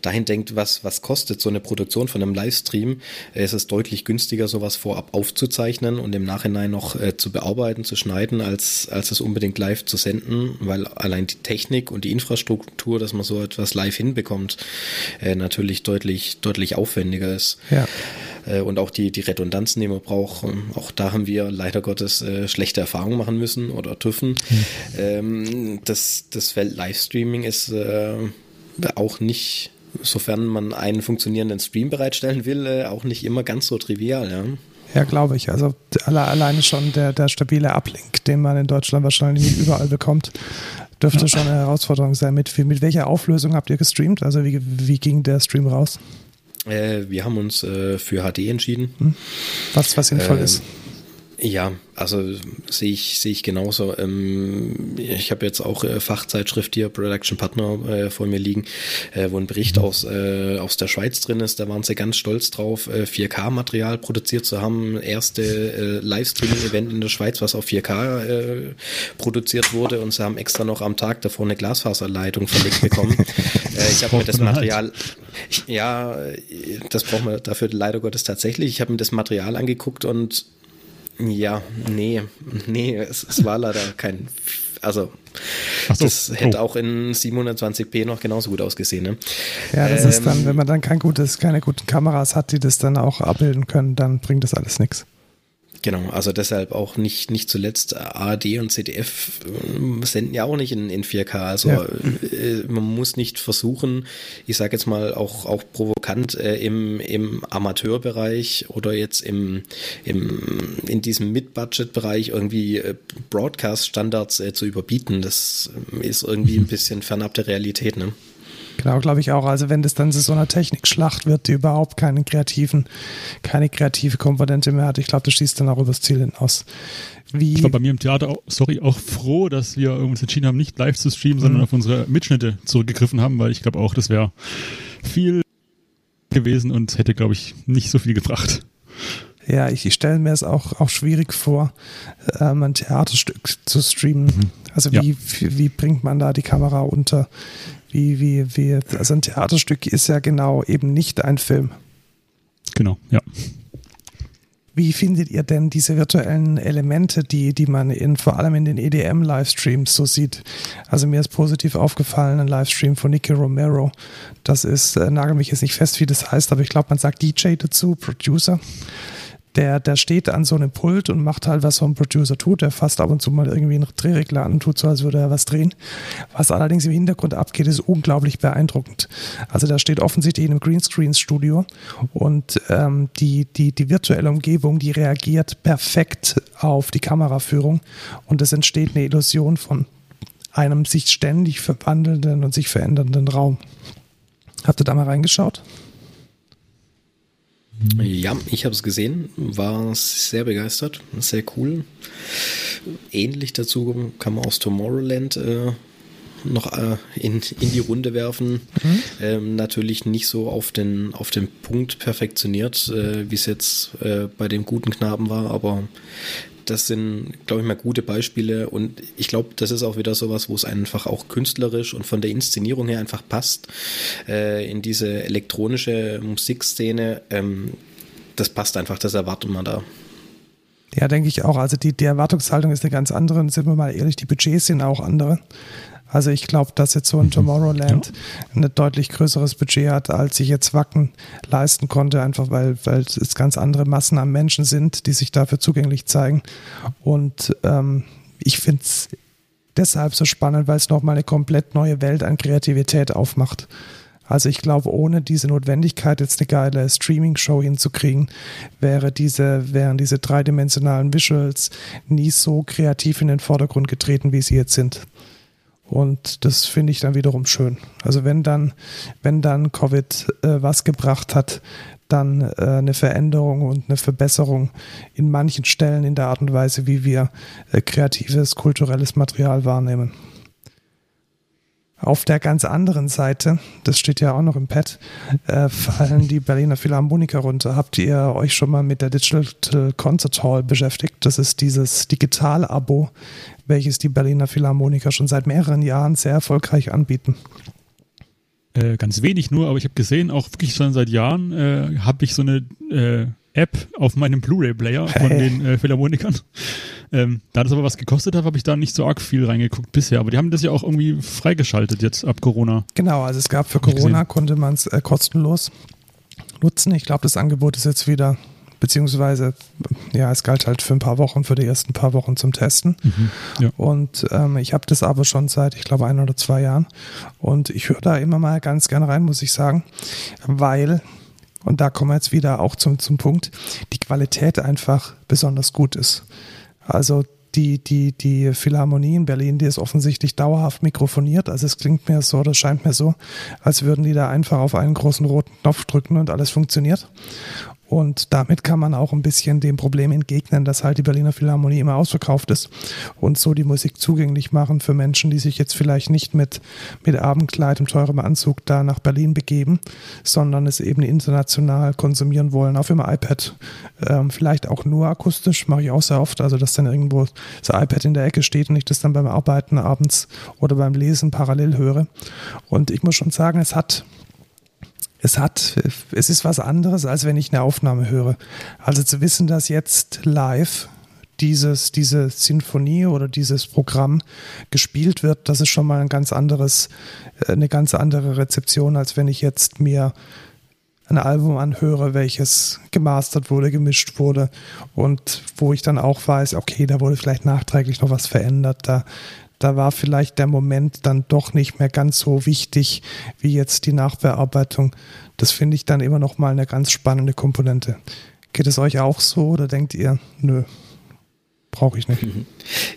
dahin denkt, was, was kostet so eine Produktion von einem Livestream, ist es deutlich günstiger, sowas vorab aufzuzeichnen und im Nachhinein noch äh, zu bearbeiten, zu schneiden, als, als es unbedingt live zu senden, weil allein die Technik und die Infrastruktur, dass man so etwas live hinbekommt, äh, natürlich deutlich, deutlich aufwendiger ist. Ja. Äh, und auch die, die Redundanzen, die man braucht. Auch da haben wir leider Gottes äh, schlechte Erfahrungen machen müssen oder dürfen. Mhm. Ähm, das, das Feld Livestreaming ist äh, auch nicht, sofern man einen funktionierenden Stream bereitstellen will, äh, auch nicht immer ganz so trivial. Ja. Ja, glaube ich. Also alle, alleine schon der, der stabile Uplink, den man in Deutschland wahrscheinlich nicht überall bekommt, dürfte ja. schon eine Herausforderung sein. Mit, mit welcher Auflösung habt ihr gestreamt? Also wie, wie ging der Stream raus? Äh, wir haben uns äh, für HD entschieden. Hm. Was, was sinnvoll ähm, ist. Ja, also sehe ich, sehe ich genauso. Ähm, ich habe jetzt auch äh, Fachzeitschrift hier, Production Partner, äh, vor mir liegen, äh, wo ein Bericht aus, äh, aus der Schweiz drin ist. Da waren sie ganz stolz drauf, 4K-Material produziert zu haben. Erste Livestreaming-Event in der Schweiz, was auf 4K produziert wurde. Und sie haben extra noch am Tag davor eine Glasfaserleitung verlegt bekommen. <laughs> ich habe mir das Material, ich, ja, das braucht man dafür leider Gottes tatsächlich. Ich habe mir das Material angeguckt und ja, nee, nee, es, es war leider kein, also so, das hätte oh. auch in 720p noch genauso gut ausgesehen. Ne? Ja, das ähm, ist dann, ähm, wenn man dann kein gutes, keine guten Kameras hat, die das dann auch abbilden können, dann bringt das alles nichts. Genau, also deshalb auch nicht, nicht zuletzt ARD und ZDF äh, senden ja auch nicht in, in 4K. Also ja. äh, man muss nicht versuchen, ich sage jetzt mal auch, auch provokant äh, im, im Amateurbereich oder jetzt im, im, in diesem Mid-Budget-Bereich irgendwie äh, Broadcast-Standards äh, zu überbieten. Das ist irgendwie ein bisschen fernab der Realität. Ne? Genau, glaube ich auch. Also wenn das dann so eine Technikschlacht wird, die überhaupt keinen kreativen, keine kreative Komponente mehr hat, ich glaube, das schießt dann auch übers Ziel hinaus. Wie ich war bei mir im Theater, auch, sorry, auch froh, dass wir uns entschieden haben, nicht live zu streamen, sondern mhm. auf unsere Mitschnitte zurückgegriffen haben, weil ich glaube auch, das wäre viel gewesen und hätte, glaube ich, nicht so viel gebracht. Ja, ich, ich stelle mir es auch, auch schwierig vor, ähm, ein Theaterstück zu streamen. Mhm. Also wie, ja. wie, wie, bringt man da die Kamera unter? Wie, wie, wie, also ein Theaterstück ist ja genau eben nicht ein Film. Genau, ja. Wie findet ihr denn diese virtuellen Elemente, die, die man in, vor allem in den EDM-Livestreams so sieht? Also mir ist positiv aufgefallen ein Livestream von Nicky Romero. Das ist, äh, nagel mich jetzt nicht fest, wie das heißt, aber ich glaube, man sagt DJ dazu, Producer der, der steht an so einem Pult und macht halt, was so ein Producer tut. Der fasst ab und zu mal irgendwie einen Drehregler an und tut so, als würde er was drehen. Was allerdings im Hintergrund abgeht, ist unglaublich beeindruckend. Also da steht offensichtlich in einem Greenscreen-Studio und ähm, die, die, die virtuelle Umgebung, die reagiert perfekt auf die Kameraführung und es entsteht eine Illusion von einem sich ständig verwandelnden und sich verändernden Raum. Habt ihr da mal reingeschaut? Ja, ich habe es gesehen, war sehr begeistert, sehr cool. Ähnlich dazu kann man aus Tomorrowland äh, noch äh, in, in die Runde werfen. Mhm. Ähm, natürlich nicht so auf den, auf den Punkt perfektioniert, äh, wie es jetzt äh, bei dem guten Knaben war, aber das sind, glaube ich, mal gute Beispiele und ich glaube, das ist auch wieder sowas, wo es einfach auch künstlerisch und von der Inszenierung her einfach passt äh, in diese elektronische Musikszene. Ähm, das passt einfach, das erwartet man da. Ja, denke ich auch. Also die, die Erwartungshaltung ist eine ganz andere und sind wir mal ehrlich, die Budgets sind auch andere. Also ich glaube, dass jetzt so ein mhm. Tomorrowland ja. ein deutlich größeres Budget hat, als sich jetzt Wacken leisten konnte, einfach weil, weil es ganz andere Massen an Menschen sind, die sich dafür zugänglich zeigen. Und ähm, ich finde es deshalb so spannend, weil es nochmal eine komplett neue Welt an Kreativität aufmacht. Also ich glaube, ohne diese Notwendigkeit, jetzt eine geile Streaming-Show hinzukriegen, wäre diese, wären diese dreidimensionalen Visuals nie so kreativ in den Vordergrund getreten, wie sie jetzt sind. Und das finde ich dann wiederum schön. Also wenn dann, wenn dann Covid äh, was gebracht hat, dann äh, eine Veränderung und eine Verbesserung in manchen Stellen in der Art und Weise, wie wir äh, kreatives, kulturelles Material wahrnehmen. Auf der ganz anderen Seite, das steht ja auch noch im Pad, äh, fallen die Berliner Philharmoniker runter. Habt ihr euch schon mal mit der Digital Concert Hall beschäftigt? Das ist dieses Digital-Abo, welches die Berliner Philharmoniker schon seit mehreren Jahren sehr erfolgreich anbieten. Äh, ganz wenig nur, aber ich habe gesehen, auch wirklich schon seit Jahren äh, habe ich so eine äh, App auf meinem Blu-ray-Player von hey. den äh, Philharmonikern. Ähm, da das aber was gekostet hat, habe ich da nicht so arg viel reingeguckt bisher. Aber die haben das ja auch irgendwie freigeschaltet jetzt ab Corona. Genau, also es gab für Corona, konnte man es äh, kostenlos nutzen. Ich glaube, das Angebot ist jetzt wieder beziehungsweise ja, es galt halt für ein paar Wochen, für die ersten paar Wochen zum Testen. Mhm, ja. Und ähm, ich habe das aber schon seit, ich glaube, ein oder zwei Jahren. Und ich höre da immer mal ganz gerne rein, muss ich sagen, weil, und da kommen wir jetzt wieder auch zum, zum Punkt, die Qualität einfach besonders gut ist. Also die, die, die Philharmonie in Berlin, die ist offensichtlich dauerhaft mikrofoniert. Also es klingt mir so, das scheint mir so, als würden die da einfach auf einen großen roten Knopf drücken und alles funktioniert. Und damit kann man auch ein bisschen dem Problem entgegnen, dass halt die Berliner Philharmonie immer ausverkauft ist und so die Musik zugänglich machen für Menschen, die sich jetzt vielleicht nicht mit, mit Abendkleid und teurem Anzug da nach Berlin begeben, sondern es eben international konsumieren wollen auf dem iPad. Ähm, vielleicht auch nur akustisch, mache ich auch sehr oft, also dass dann irgendwo das iPad in der Ecke steht und ich das dann beim Arbeiten abends oder beim Lesen parallel höre. Und ich muss schon sagen, es hat es hat, es ist was anderes, als wenn ich eine Aufnahme höre. Also zu wissen, dass jetzt live dieses, diese Sinfonie oder dieses Programm gespielt wird, das ist schon mal ein ganz anderes, äh, eine ganz andere Rezeption, als wenn ich jetzt mir ein Album anhöre, welches gemastert wurde, gemischt wurde und wo ich dann auch weiß, okay, da wurde vielleicht nachträglich noch was verändert, da da war vielleicht der Moment dann doch nicht mehr ganz so wichtig wie jetzt die Nachbearbeitung. Das finde ich dann immer noch mal eine ganz spannende Komponente. Geht es euch auch so oder denkt ihr, nö, brauche ich nicht?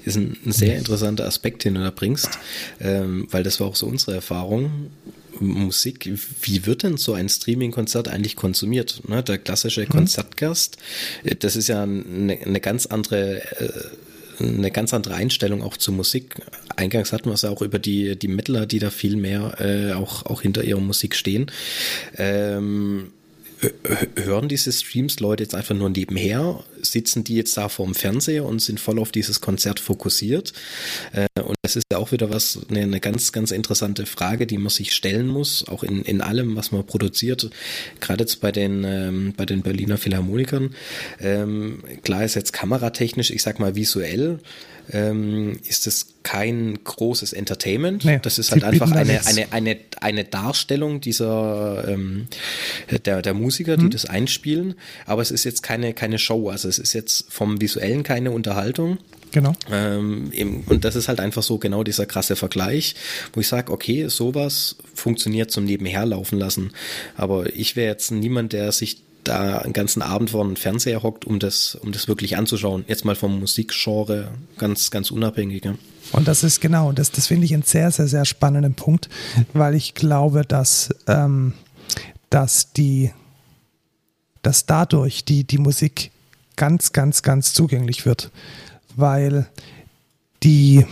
Ist ein, ein, sehr interessanter Aspekt, den du da bringst, ähm, weil das war auch so unsere Erfahrung Musik, wie wird denn so ein Streaming-Konzert eigentlich konsumiert? Ne, der klassische mhm. Konzertgast, äh, das ist ja eine, eine ganz andere äh, eine ganz andere Einstellung auch zur Musik. Eingangs hatten wir es ja auch über die, die Mettler, die da viel mehr äh, auch, auch hinter ihrer Musik stehen. Ähm, hören diese Streams Leute jetzt einfach nur nebenher? Sitzen die jetzt da vorm Fernseher und sind voll auf dieses Konzert fokussiert? Äh, und das ist ja auch wieder was, eine, eine, ganz, ganz interessante Frage, die man sich stellen muss, auch in, in allem, was man produziert. Gerade jetzt bei den, ähm, bei den Berliner Philharmonikern. Ähm, klar ist jetzt kameratechnisch, ich sag mal visuell, ähm, ist es kein großes Entertainment. Nee, das ist halt einfach eine, eine, eine, eine Darstellung dieser ähm, der, der Musiker, die mhm. das einspielen. Aber es ist jetzt keine, keine Show. Also es ist jetzt vom Visuellen keine Unterhaltung. Genau. Ähm, eben, und das ist halt einfach so genau dieser krasse Vergleich, wo ich sage, okay, sowas funktioniert zum Nebenherlaufen lassen. Aber ich wäre jetzt niemand, der sich da einen ganzen Abend vor dem Fernseher hockt, um das, um das wirklich anzuschauen. Jetzt mal vom Musikgenre ganz, ganz unabhängig. Ja. Und das ist genau, das, das finde ich einen sehr, sehr, sehr spannenden Punkt, weil ich glaube, dass, ähm, dass die, dass dadurch die, die Musik ganz, ganz, ganz zugänglich wird, weil die,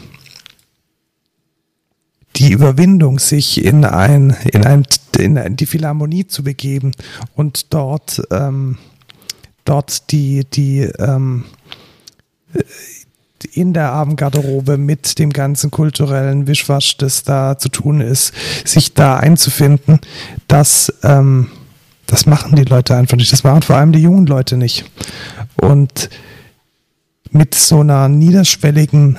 die Überwindung, sich in ein, in ein, in die Philharmonie zu begeben und dort, ähm, dort die, die, ähm, in der Abendgarderobe mit dem ganzen kulturellen Wischwasch, das da zu tun ist, sich da einzufinden, das, ähm, das machen die Leute einfach nicht. Das machen vor allem die jungen Leute nicht. Und mit so einer niederschwelligen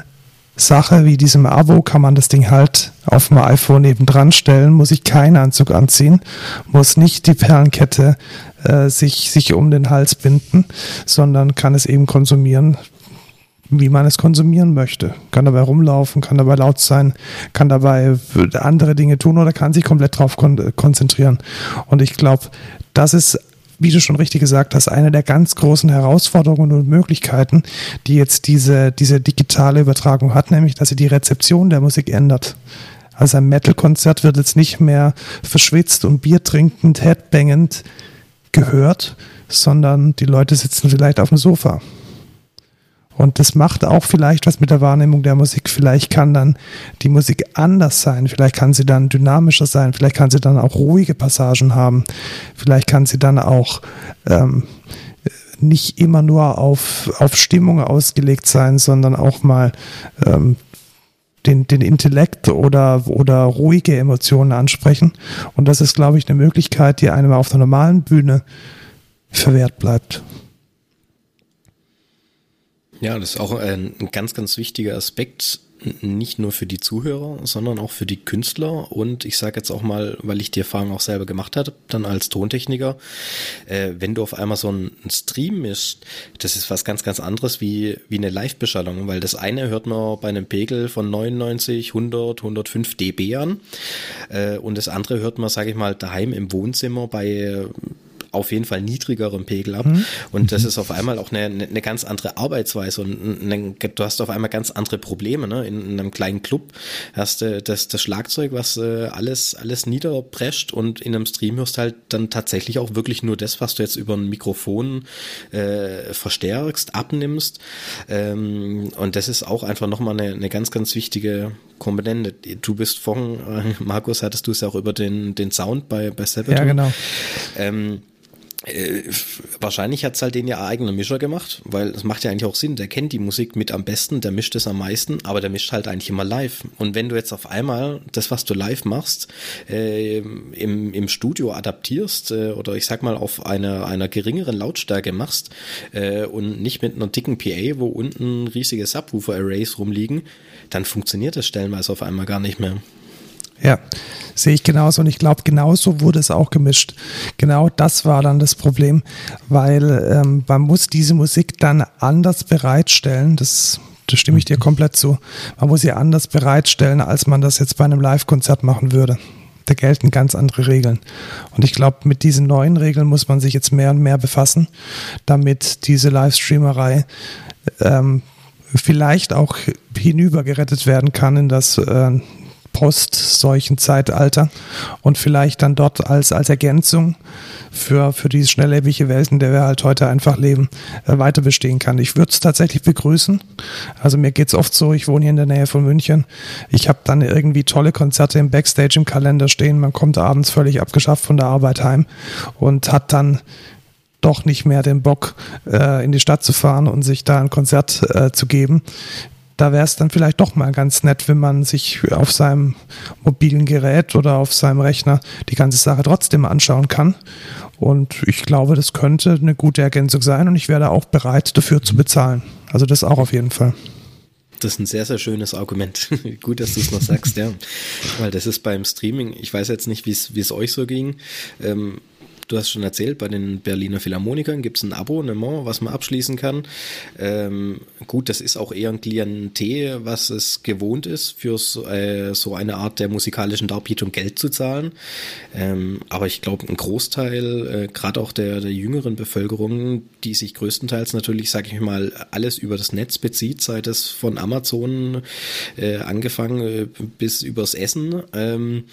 Sache wie diesem Abo kann man das Ding halt auf dem iPhone nebendran stellen, muss ich keinen Anzug anziehen, muss nicht die Perlenkette äh, sich, sich um den Hals binden, sondern kann es eben konsumieren, wie man es konsumieren möchte. Kann dabei rumlaufen, kann dabei laut sein, kann dabei andere Dinge tun oder kann sich komplett drauf kon konzentrieren. Und ich glaube, das ist wie du schon richtig gesagt hast, eine der ganz großen Herausforderungen und Möglichkeiten, die jetzt diese, diese digitale Übertragung hat, nämlich, dass sie die Rezeption der Musik ändert. Also ein Metal-Konzert wird jetzt nicht mehr verschwitzt und Bier trinkend, headbangend gehört, sondern die Leute sitzen vielleicht auf dem Sofa und das macht auch vielleicht was mit der Wahrnehmung der Musik. Vielleicht kann dann die Musik anders sein. Vielleicht kann sie dann dynamischer sein. Vielleicht kann sie dann auch ruhige Passagen haben. Vielleicht kann sie dann auch ähm, nicht immer nur auf, auf Stimmung ausgelegt sein, sondern auch mal ähm, den, den Intellekt oder, oder ruhige Emotionen ansprechen. Und das ist, glaube ich, eine Möglichkeit, die einem auf der normalen Bühne verwehrt bleibt. Ja, das ist auch ein, ganz, ganz wichtiger Aspekt, nicht nur für die Zuhörer, sondern auch für die Künstler. Und ich sage jetzt auch mal, weil ich die Erfahrung auch selber gemacht habe, dann als Tontechniker, äh, wenn du auf einmal so einen Stream mischst, das ist was ganz, ganz anderes wie, wie eine Live-Beschallung, weil das eine hört man bei einem Pegel von 99, 100, 105 dB an äh, und das andere hört man, sage ich mal, daheim im Wohnzimmer bei auf jeden Fall niedrigeren Pegel ab. Mhm. Und das mhm. ist auf einmal auch eine, eine ganz andere Arbeitsweise und eine, du hast auf einmal ganz andere Probleme. Ne? In, in einem kleinen Club hast du das, das Schlagzeug, was äh, alles, alles niederprescht und in einem Stream hörst halt dann tatsächlich auch wirklich nur das, was du jetzt über ein Mikrofon äh, verstärkst, abnimmst. Ähm, und das ist auch einfach nochmal eine, eine ganz, ganz wichtige Komponente. Du bist vorhin, äh, Markus, hattest du es ja auch über den, den Sound bei, bei Sabaton. Ja, genau. Ähm, äh, wahrscheinlich hat's halt den ja eigener Mischer gemacht, weil es macht ja eigentlich auch Sinn. Der kennt die Musik mit am besten, der mischt es am meisten, aber der mischt halt eigentlich immer live. Und wenn du jetzt auf einmal das, was du live machst, äh, im, im Studio adaptierst äh, oder ich sag mal auf einer, einer geringeren Lautstärke machst äh, und nicht mit einer dicken PA, wo unten riesige Subwoofer-Arrays rumliegen, dann funktioniert das stellenweise auf einmal gar nicht mehr. Ja, sehe ich genauso. Und ich glaube, genauso wurde es auch gemischt. Genau das war dann das Problem, weil ähm, man muss diese Musik dann anders bereitstellen. Das, da stimme ich dir komplett zu. Man muss sie anders bereitstellen, als man das jetzt bei einem Live-Konzert machen würde. Da gelten ganz andere Regeln. Und ich glaube, mit diesen neuen Regeln muss man sich jetzt mehr und mehr befassen, damit diese Livestreamerei ähm, vielleicht auch hinübergerettet werden kann in das äh, post solchen Zeitalter und vielleicht dann dort als, als Ergänzung für, für diese schnelllebige Welt, in der wir halt heute einfach leben, äh, weiter bestehen kann. Ich würde es tatsächlich begrüßen. Also mir geht's oft so, ich wohne hier in der Nähe von München. Ich habe dann irgendwie tolle Konzerte im Backstage im Kalender stehen. Man kommt abends völlig abgeschafft von der Arbeit heim und hat dann doch nicht mehr den Bock, äh, in die Stadt zu fahren und sich da ein Konzert äh, zu geben da wäre es dann vielleicht doch mal ganz nett, wenn man sich auf seinem mobilen Gerät oder auf seinem Rechner die ganze Sache trotzdem anschauen kann. Und ich glaube, das könnte eine gute Ergänzung sein und ich wäre auch bereit, dafür zu bezahlen. Also das auch auf jeden Fall. Das ist ein sehr, sehr schönes Argument. <laughs> Gut, dass du es noch sagst, ja. Weil das ist beim Streaming, ich weiß jetzt nicht, wie es euch so ging. Ähm, Du hast schon erzählt, bei den Berliner Philharmonikern gibt es ein Abonnement, was man abschließen kann. Ähm, gut, das ist auch eher ein Klientel, was es gewohnt ist, für so, äh, so eine Art der musikalischen Darbietung Geld zu zahlen. Ähm, aber ich glaube, ein Großteil, äh, gerade auch der, der jüngeren Bevölkerung, die sich größtenteils natürlich, sage ich mal, alles über das Netz bezieht, seit es von Amazon äh, angefangen äh, bis übers Essen, ähm,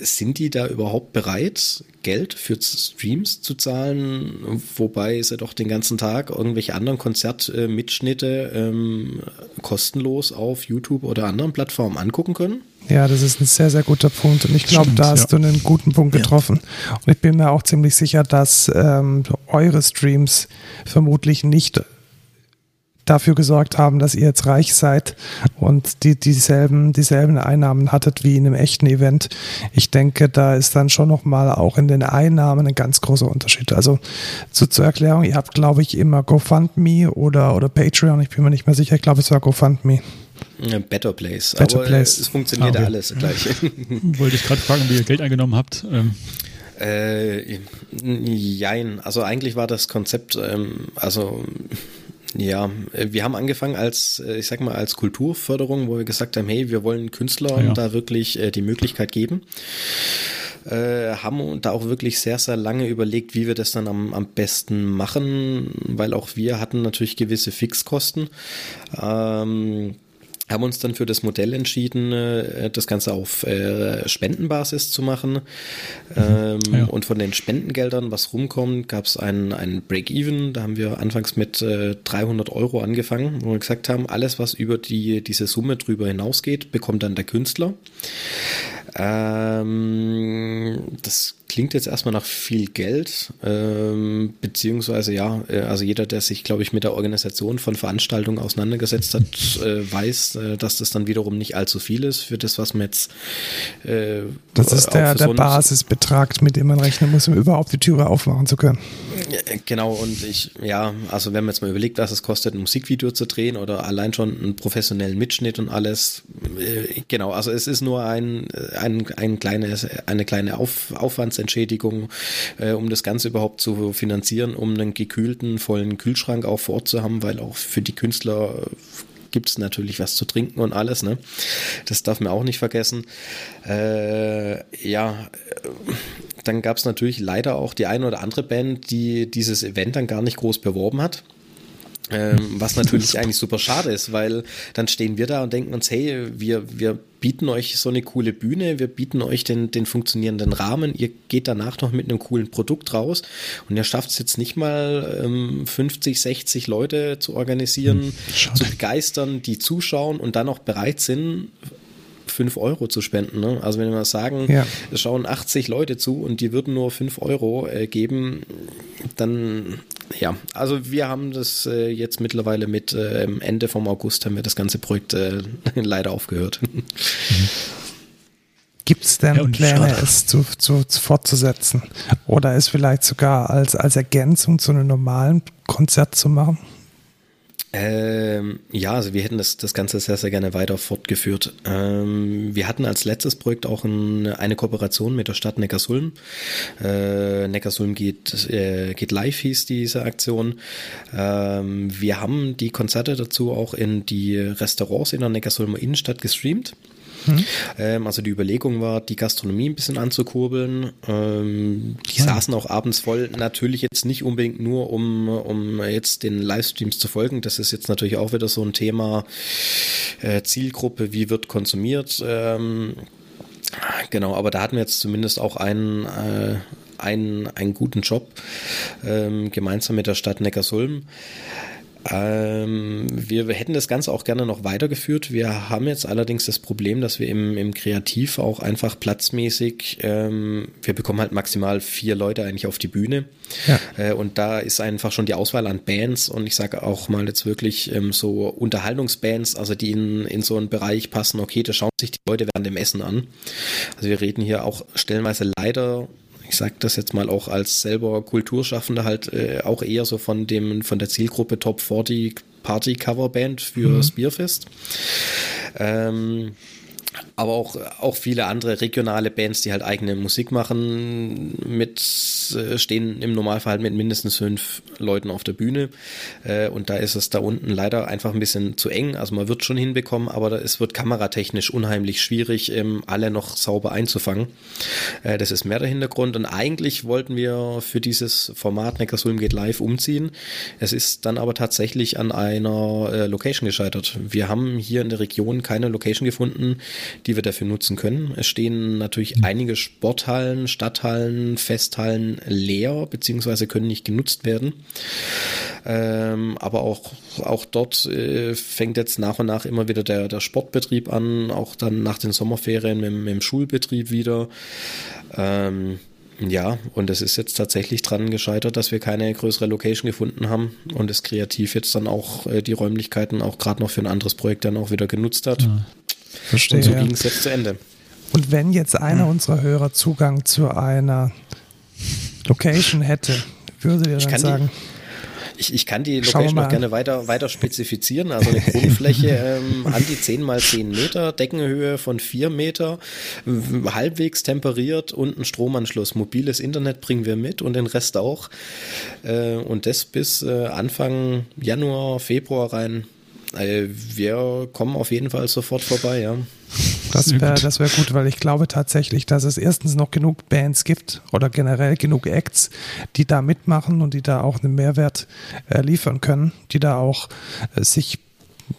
sind die da überhaupt bereit, Geld für Streams zu zahlen, wobei sie doch den ganzen Tag irgendwelche anderen Konzertmitschnitte ähm, kostenlos auf YouTube oder anderen Plattformen angucken können? Ja, das ist ein sehr, sehr guter Punkt. Und ich glaube, da hast ja. du einen guten Punkt getroffen. Ja. Und ich bin mir auch ziemlich sicher, dass ähm, eure Streams vermutlich nicht dafür gesorgt haben, dass ihr jetzt reich seid und die, dieselben, dieselben Einnahmen hattet wie in einem echten Event. Ich denke, da ist dann schon nochmal auch in den Einnahmen ein ganz großer Unterschied. Also zu, zur Erklärung, ihr habt, glaube ich, immer GoFundMe oder, oder Patreon, ich bin mir nicht mehr sicher, ich glaube, es war GoFundMe. Better Place. Better Aber Place. es funktioniert okay. alles gleich. <laughs> Wollte ich gerade fragen, wie ihr Geld eingenommen habt. Ähm. Äh, jein. Also eigentlich war das Konzept, ähm, also ja, äh, wir haben angefangen als, äh, ich sag mal, als Kulturförderung, wo wir gesagt haben, hey, wir wollen Künstlern ja. da wirklich äh, die Möglichkeit geben. Äh, haben da auch wirklich sehr, sehr lange überlegt, wie wir das dann am, am besten machen, weil auch wir hatten natürlich gewisse Fixkosten. Ähm, haben uns dann für das Modell entschieden, äh, das Ganze auf äh, Spendenbasis zu machen. Ähm, ja. Und von den Spendengeldern, was rumkommt, gab es einen, einen Break-Even. Da haben wir anfangs mit 300 äh, Euro angefangen, wo wir gesagt haben, alles, was über die, diese Summe drüber hinausgeht, bekommt dann der Künstler. Ähm, das klingt jetzt erstmal nach viel Geld, ähm, beziehungsweise ja, äh, also jeder, der sich, glaube ich, mit der Organisation von Veranstaltungen auseinandergesetzt hat, äh, weiß, äh, dass das dann wiederum nicht allzu viel ist für das, was man jetzt. Äh, das ist der, der Basisbetrag, mit dem man rechnen muss, um überhaupt die Türe aufmachen zu können. Genau, und ich, ja, also wenn man jetzt mal überlegt, was es kostet, ein Musikvideo zu drehen oder allein schon einen professionellen Mitschnitt und alles, äh, genau, also es ist nur ein, ein, ein kleines, eine kleine Auf, Aufwandsentschädigung, äh, um das Ganze überhaupt zu finanzieren, um einen gekühlten, vollen Kühlschrank auch vor Ort zu haben, weil auch für die Künstler gibt es natürlich was zu trinken und alles, ne? Das darf man auch nicht vergessen. Äh, ja, dann gab es natürlich leider auch die eine oder andere Band, die dieses Event dann gar nicht groß beworben hat. Ähm, was <laughs> natürlich eigentlich super schade ist, weil dann stehen wir da und denken uns, hey, wir, wir bieten euch so eine coole Bühne, wir bieten euch den, den funktionierenden Rahmen, ihr geht danach noch mit einem coolen Produkt raus und ihr schafft es jetzt nicht mal ähm, 50, 60 Leute zu organisieren, hm, zu begeistern, die zuschauen und dann auch bereit sind, 5 Euro zu spenden. Ne? Also wenn wir mal sagen, ja. es schauen 80 Leute zu und die würden nur 5 Euro äh, geben, dann ja, also wir haben das äh, jetzt mittlerweile mit äh, Ende vom August haben wir das ganze Projekt äh, <laughs> leider aufgehört. Mhm. Gibt es denn ja, Pläne, schade. es zu, zu, zu, fortzusetzen? Oder es vielleicht sogar als, als Ergänzung zu einem normalen Konzert zu machen? Ähm, ja, also wir hätten das, das Ganze sehr, sehr gerne weiter fortgeführt. Ähm, wir hatten als letztes Projekt auch ein, eine Kooperation mit der Stadt Neckarsulm. Äh, Neckarsulm geht, äh, geht live hieß diese Aktion. Ähm, wir haben die Konzerte dazu auch in die Restaurants in der Neckarsulmer Innenstadt gestreamt. Mhm. Ähm, also die Überlegung war, die Gastronomie ein bisschen anzukurbeln. Ähm, die ja. saßen auch abends voll. Natürlich jetzt nicht unbedingt nur, um, um jetzt den Livestreams zu folgen. Das ist jetzt natürlich auch wieder so ein Thema äh, Zielgruppe, wie wird konsumiert. Ähm, genau, aber da hatten wir jetzt zumindest auch einen, äh, einen, einen guten Job ähm, gemeinsam mit der Stadt Neckarsulm. Ähm, wir hätten das Ganze auch gerne noch weitergeführt. Wir haben jetzt allerdings das Problem, dass wir im, im Kreativ auch einfach platzmäßig, ähm, wir bekommen halt maximal vier Leute eigentlich auf die Bühne. Ja. Äh, und da ist einfach schon die Auswahl an Bands und ich sage auch mal jetzt wirklich ähm, so Unterhaltungsbands, also die in, in so einen Bereich passen, okay, da schauen sich die Leute während dem Essen an. Also wir reden hier auch stellenweise leider ich sage das jetzt mal auch als selber Kulturschaffender halt äh, auch eher so von dem von der Zielgruppe Top 40 Party Coverband für mhm. das Bierfest. Ähm, aber auch, auch viele andere regionale Bands, die halt eigene Musik machen, mit äh, stehen im Normalfall mit mindestens fünf Leuten auf der Bühne. Äh, und da ist es da unten leider einfach ein bisschen zu eng. Also man wird schon hinbekommen, aber es wird kameratechnisch unheimlich schwierig, ähm, alle noch sauber einzufangen. Äh, das ist mehr der Hintergrund. Und eigentlich wollten wir für dieses Format Neckarsulm geht live umziehen. Es ist dann aber tatsächlich an einer Location gescheitert. Wir haben hier in der Region keine Location gefunden, die wir dafür nutzen können. Es stehen natürlich mhm. einige Sporthallen, Stadthallen, Festhallen leer, beziehungsweise können nicht genutzt werden. Ähm, aber auch, auch dort äh, fängt jetzt nach und nach immer wieder der, der Sportbetrieb an, auch dann nach den Sommerferien mit, mit dem Schulbetrieb wieder. Ähm, ja, und es ist jetzt tatsächlich dran gescheitert, dass wir keine größere Location gefunden haben und es kreativ jetzt dann auch äh, die Räumlichkeiten auch gerade noch für ein anderes Projekt dann auch wieder genutzt hat. Ja. Verstehe. Und so ging es jetzt zu Ende. Und wenn jetzt einer hm. unserer Hörer Zugang zu einer Location hätte, würde ihr dann sagen? Die, ich, ich, kann die Location noch gerne weiter, weiter spezifizieren. Also eine Grundfläche <laughs> ähm, an die 10 mal 10 Meter, Deckenhöhe von 4 Meter, halbwegs temperiert und ein Stromanschluss. Mobiles Internet bringen wir mit und den Rest auch. Äh, und das bis äh, Anfang Januar, Februar rein. Also wir kommen auf jeden Fall sofort vorbei, ja. Das wäre das wär gut, weil ich glaube tatsächlich, dass es erstens noch genug Bands gibt oder generell genug Acts, die da mitmachen und die da auch einen Mehrwert äh, liefern können, die da auch äh, sich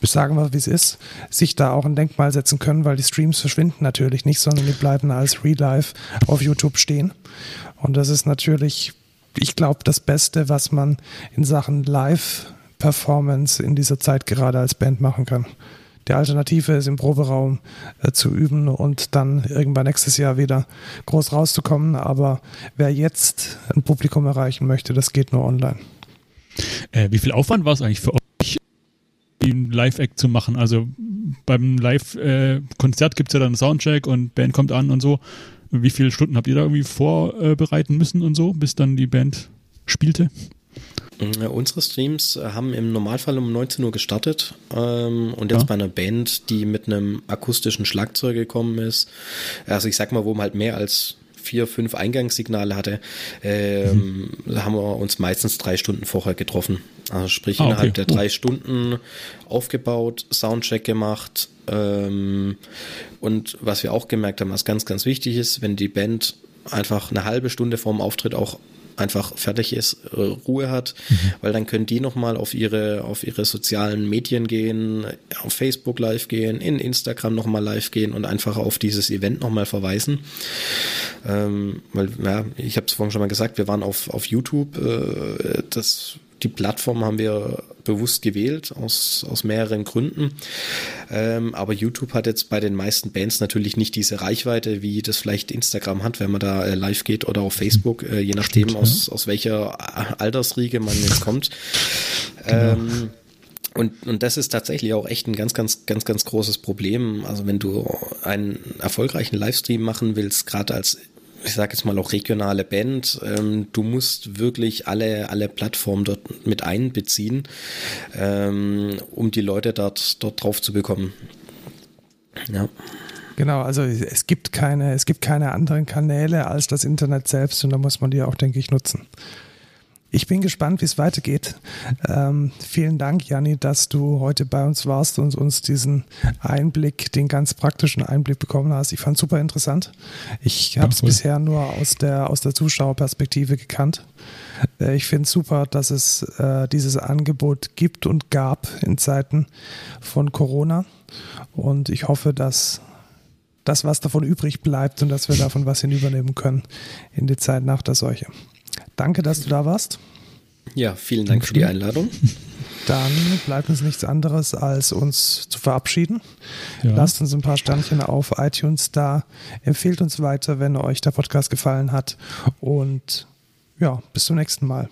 sagen wir, wie es ist, sich da auch ein Denkmal setzen können, weil die Streams verschwinden natürlich nicht, sondern die bleiben als Real Life auf YouTube stehen. Und das ist natürlich, ich glaube, das Beste, was man in Sachen Live Performance in dieser Zeit gerade als Band machen kann. Die Alternative ist im Proberaum äh, zu üben und dann irgendwann nächstes Jahr wieder groß rauszukommen. Aber wer jetzt ein Publikum erreichen möchte, das geht nur online. Äh, wie viel Aufwand war es eigentlich für euch, einen Live-Act zu machen? Also beim Live-Konzert äh, gibt es ja dann Soundcheck und Band kommt an und so. Wie viele Stunden habt ihr da irgendwie vorbereiten müssen und so, bis dann die Band spielte? Unsere Streams äh, haben im Normalfall um 19 Uhr gestartet ähm, und jetzt ja. bei einer Band, die mit einem akustischen Schlagzeug gekommen ist, also ich sag mal, wo man halt mehr als vier, fünf Eingangssignale hatte, ähm, mhm. haben wir uns meistens drei Stunden vorher getroffen. Also sprich ah, innerhalb der drei uh. Stunden aufgebaut, Soundcheck gemacht ähm, und was wir auch gemerkt haben, was ganz, ganz wichtig ist, wenn die Band einfach eine halbe Stunde vorm Auftritt auch einfach fertig ist, äh, Ruhe hat, mhm. weil dann können die nochmal auf ihre, auf ihre sozialen Medien gehen, auf Facebook live gehen, in Instagram nochmal live gehen und einfach auf dieses Event nochmal verweisen. Ähm, weil, ja, ich habe es vorhin schon mal gesagt, wir waren auf, auf YouTube, äh, das die Plattform haben wir bewusst gewählt, aus, aus mehreren Gründen. Ähm, aber YouTube hat jetzt bei den meisten Bands natürlich nicht diese Reichweite, wie das vielleicht Instagram hat, wenn man da äh, live geht oder auf Facebook, äh, je nachdem, Stimmt, aus, ja. aus welcher Altersriege man jetzt kommt. <laughs> Genau. Ähm, und, und das ist tatsächlich auch echt ein ganz, ganz, ganz, ganz großes Problem. Also wenn du einen erfolgreichen Livestream machen willst, gerade als ich sage jetzt mal auch regionale Band, ähm, du musst wirklich alle, alle Plattformen dort mit einbeziehen, ähm, um die Leute dort, dort drauf zu bekommen. Ja. Genau, also es gibt keine, es gibt keine anderen Kanäle als das Internet selbst und da muss man die auch, denke ich, nutzen. Ich bin gespannt, wie es weitergeht. Ähm, vielen Dank, Janni, dass du heute bei uns warst und uns diesen Einblick, den ganz praktischen Einblick bekommen hast. Ich fand es super interessant. Ich habe es bisher nur aus der, aus der Zuschauerperspektive gekannt. Äh, ich finde es super, dass es äh, dieses Angebot gibt und gab in Zeiten von Corona. Und ich hoffe, dass das, was davon übrig bleibt und dass wir davon was hinübernehmen können in die Zeit nach der Seuche. Danke, dass du da warst. Ja, vielen Dank für die Einladung. <laughs> Dann bleibt uns nichts anderes, als uns zu verabschieden. Ja. Lasst uns ein paar Sternchen auf iTunes da. Empfehlt uns weiter, wenn euch der Podcast gefallen hat. Und ja, bis zum nächsten Mal.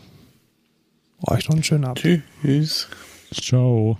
Euch noch einen schönen Abend. Tschüss. Ciao.